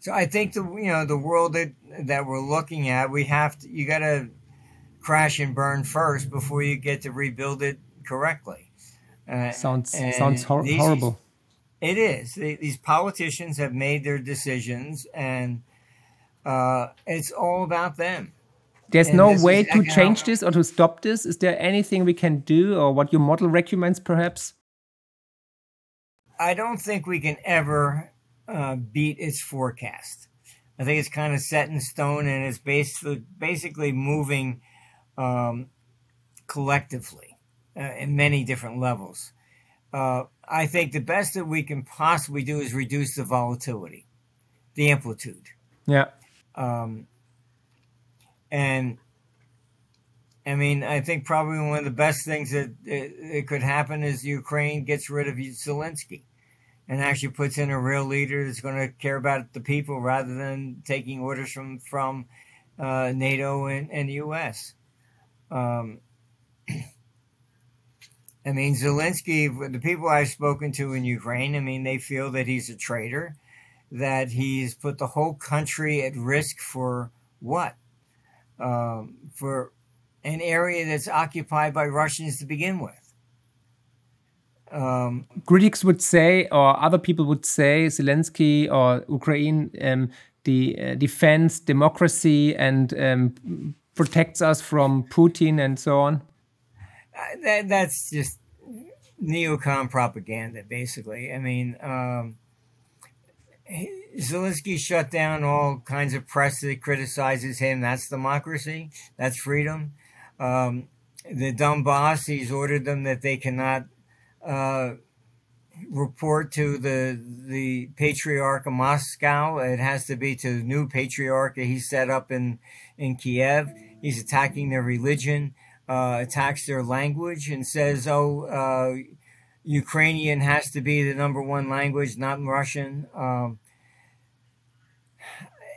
so I think the you know the world that that we're looking at, we have to you got to crash and burn first before you get to rebuild it correctly. Uh, sounds sounds hor- these, horrible. It is. These politicians have made their decisions, and uh, it's all about them. There's and no way to change this or to stop this. Is there anything we can do, or what your model recommends, perhaps? I don't think we can ever uh, beat its forecast. I think it's kind of set in stone, and it's basically basically moving um, collectively uh, in many different levels. Uh, I think the best that we can possibly do is reduce the volatility, the amplitude. Yeah. Um, and I mean, I think probably one of the best things that it, could happen is Ukraine gets rid of Zelensky and actually puts in a real leader that's going to care about the people rather than taking orders from from uh, NATO and, and the U.S. Um, I mean, Zelensky, the people I've spoken to in Ukraine, I mean, they feel that he's a traitor, that he's put the whole country at risk for what? um, for an area that's occupied by Russians to begin with. Um, Critics would say, or other people would say, Zelensky or Ukraine um, the, uh, defends democracy and um, protects us from Putin and so on. That, that's just neocon propaganda, basically. I mean, um, Zelensky shut down all kinds of press that criticizes him. That's democracy. That's freedom. Um, the Donbass, he's ordered them that they cannot uh, report to the the patriarch of Moscow. It has to be to the new patriarch that he set up in in Kiev. He's attacking their religion, uh, attacks their language, and says, "Oh, uh, Ukrainian has to be the number one language, not Russian." Um,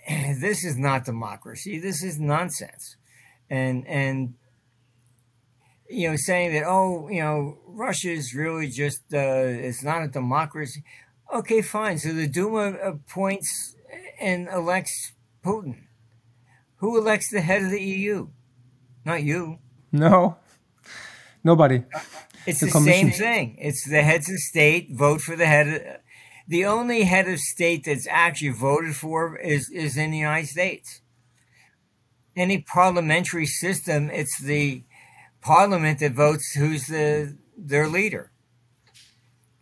this is not democracy. This is nonsense, and and you know, saying that, oh, you know, Russia is really just, uh, it's not a democracy. Okay, fine. So the Duma appoints and elects Putin. Who elects the head of the EU? Not you. No, nobody. It's the, the same thing. It's the heads of state vote for the head of. The only head of state that's actually voted for is, is in the United States. Any parliamentary system, it's the parliament that votes who's the their leader.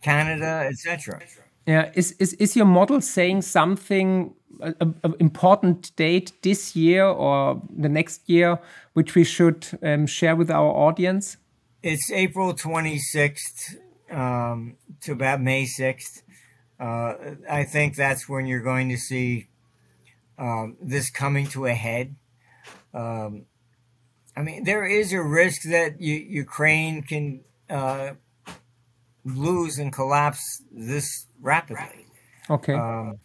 Canada, etc. Yeah, is, is is your model saying something an important date this year or the next year, which we should um, share with our audience? It's April 26th um, to about May 6th. Uh, I think that's when you're going to see um, this coming to a head. Um, I mean, there is a risk that U- Ukraine can uh, lose and collapse this rapidly. Okay. Um,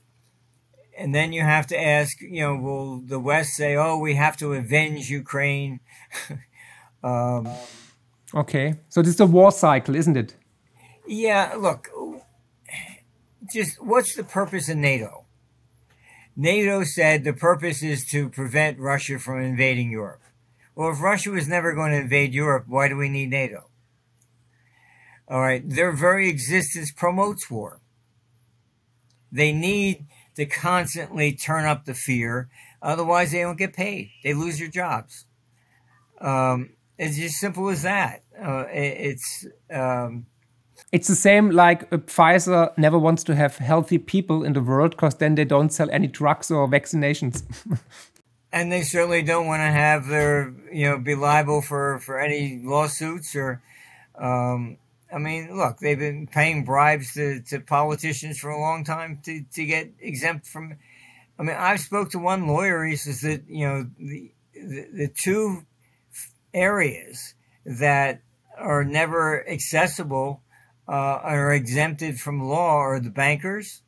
and then you have to ask, you know, will the West say, "Oh, we have to avenge Ukraine"? um, okay, so this is a war cycle, isn't it? Yeah. Look, just what's the purpose of NATO? NATO said the purpose is to prevent Russia from invading Europe. Well, if Russia was never going to invade Europe, why do we need NATO? All right, their very existence promotes war. They need to constantly turn up the fear, otherwise, they don't get paid. They lose their jobs. Um, it's just simple as that. Uh, it, it's. Um, it's the same like uh, Pfizer never wants to have healthy people in the world because then they don't sell any drugs or vaccinations. and they certainly don't want to have their you know be liable for for any lawsuits or um, I mean, look, they've been paying bribes to, to politicians for a long time to, to get exempt from. I mean, I spoke to one lawyer. He says that you know the the, the two areas that are never accessible uh, are exempted from law are the bankers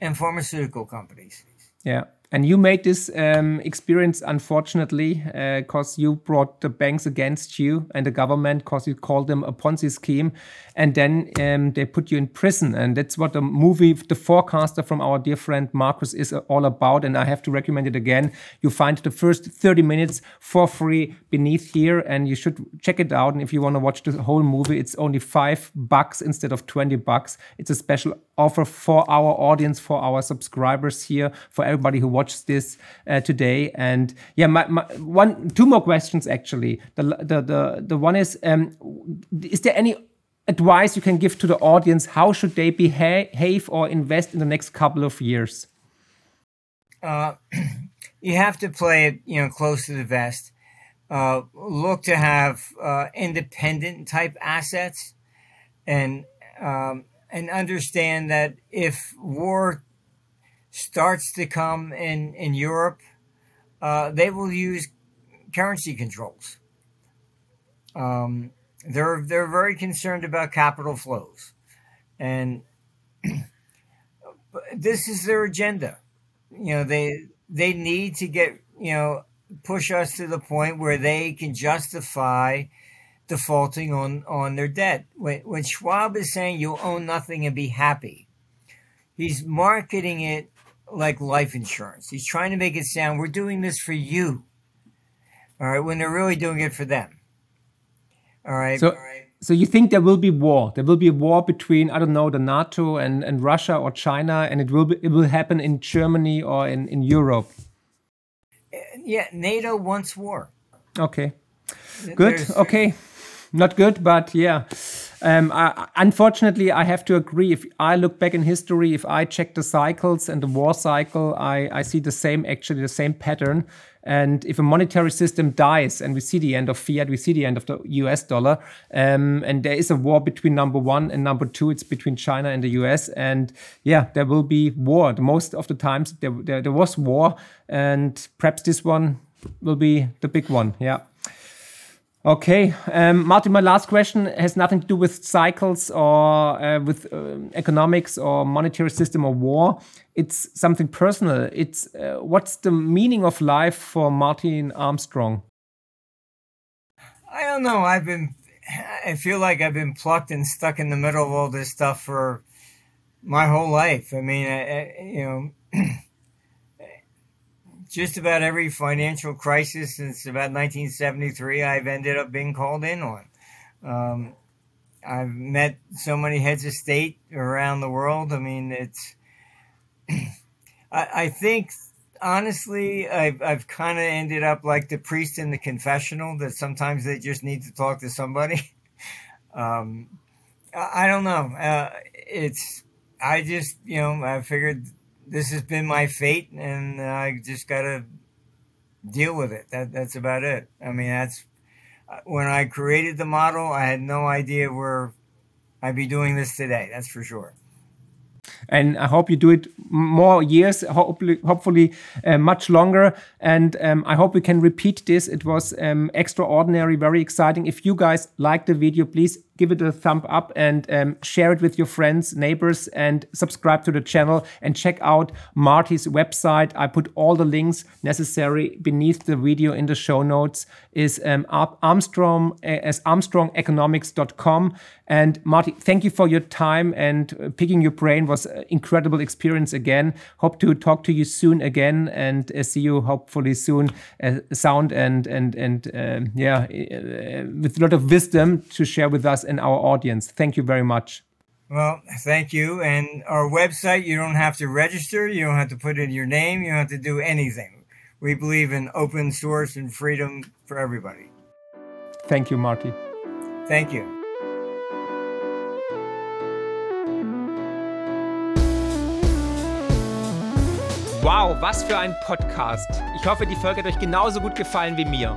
and pharmaceutical companies. Yeah. And you made this um, experience, unfortunately, because uh, you brought the banks against you and the government because you called them a Ponzi scheme. And then um, they put you in prison. And that's what the movie, The Forecaster from our dear friend Marcus, is all about. And I have to recommend it again. You find the first 30 minutes for free beneath here. And you should check it out. And if you want to watch the whole movie, it's only five bucks instead of 20 bucks. It's a special offer for our audience, for our subscribers here, for everybody who watch this uh, today. And yeah, my, my, one, two more questions actually. The the the, the one is, um, is there any advice you can give to the audience? How should they behave or invest in the next couple of years? Uh, you have to play it, you know, close to the vest. Uh, look to have uh, independent type assets, and um, and understand that if war starts to come in in Europe, uh, they will use currency controls. Um, they're they're very concerned about capital flows, and this is their agenda. You know they they need to get you know push us to the point where they can justify defaulting on on their debt. When when Schwab is saying you'll own nothing and be happy, he's marketing it like life insurance. He's trying to make it sound we're doing this for you. All right, when they're really doing it for them. All right. So, all right. so you think there will be war? There will be a war between I don't know the NATO and, and Russia or China, and it will be, it will happen in Germany or in, in Europe. Yeah, NATO wants war. Okay, good. There's, okay, not good, but yeah. Um, I, unfortunately, I have to agree. If I look back in history, if I check the cycles and the war cycle, I, I see the same, actually, the same pattern. And if a monetary system dies, and we see the end of fiat, we see the end of the US dollar, um, and there is a war between number one and number two, it's between China and the US. And yeah, there will be war. Most of the times there, there, there was war, and perhaps this one will be the big one. Yeah. Okay, um, Martin, my last question has nothing to do with cycles or uh, with uh, economics or monetary system or war. It's something personal. It's uh, what's the meaning of life for Martin Armstrong? I don't know. I've been, I feel like I've been plucked and stuck in the middle of all this stuff for my whole life. I mean, I, I, you know. just about every financial crisis since about 1973, I've ended up being called in on. Um, I've met so many heads of state around the world. I mean, it's. I, I think honestly, I've I've kind of ended up like the priest in the confessional that sometimes they just need to talk to somebody. um, I, I, don't know. Uh, it's I just you know I figured this has been my fate, and I just got to deal with it. That that's about it. I mean, that's when I created the model. I had no idea where I'd be doing this today. That's for sure and I hope you do it more years, hopefully, hopefully uh, much longer. And um, I hope we can repeat this. It was um, extraordinary, very exciting. If you guys like the video, please give it a thumb up and um, share it with your friends, neighbors, and subscribe to the channel and check out Marty's website. I put all the links necessary beneath the video in the show notes. Is um, Armstrong as ArmstrongEconomics.com. And Marty, thank you for your time and uh, picking your brain was an incredible experience again. Hope to talk to you soon again and uh, see you hopefully soon. Uh, sound and and and um, yeah, uh, with a lot of wisdom to share with us and our audience. Thank you very much. Well, thank you. And our website, you don't have to register. You don't have to put in your name. You don't have to do anything. We believe in open source and freedom for everybody. Thank you, Marty. Thank you. Wow, was für ein Podcast. Ich hoffe, die Folge hat euch genauso gut gefallen wie mir.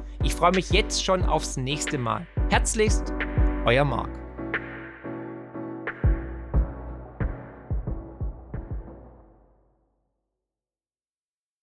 Ich freue mich jetzt schon aufs nächste Mal. Herzlichst, euer Marc.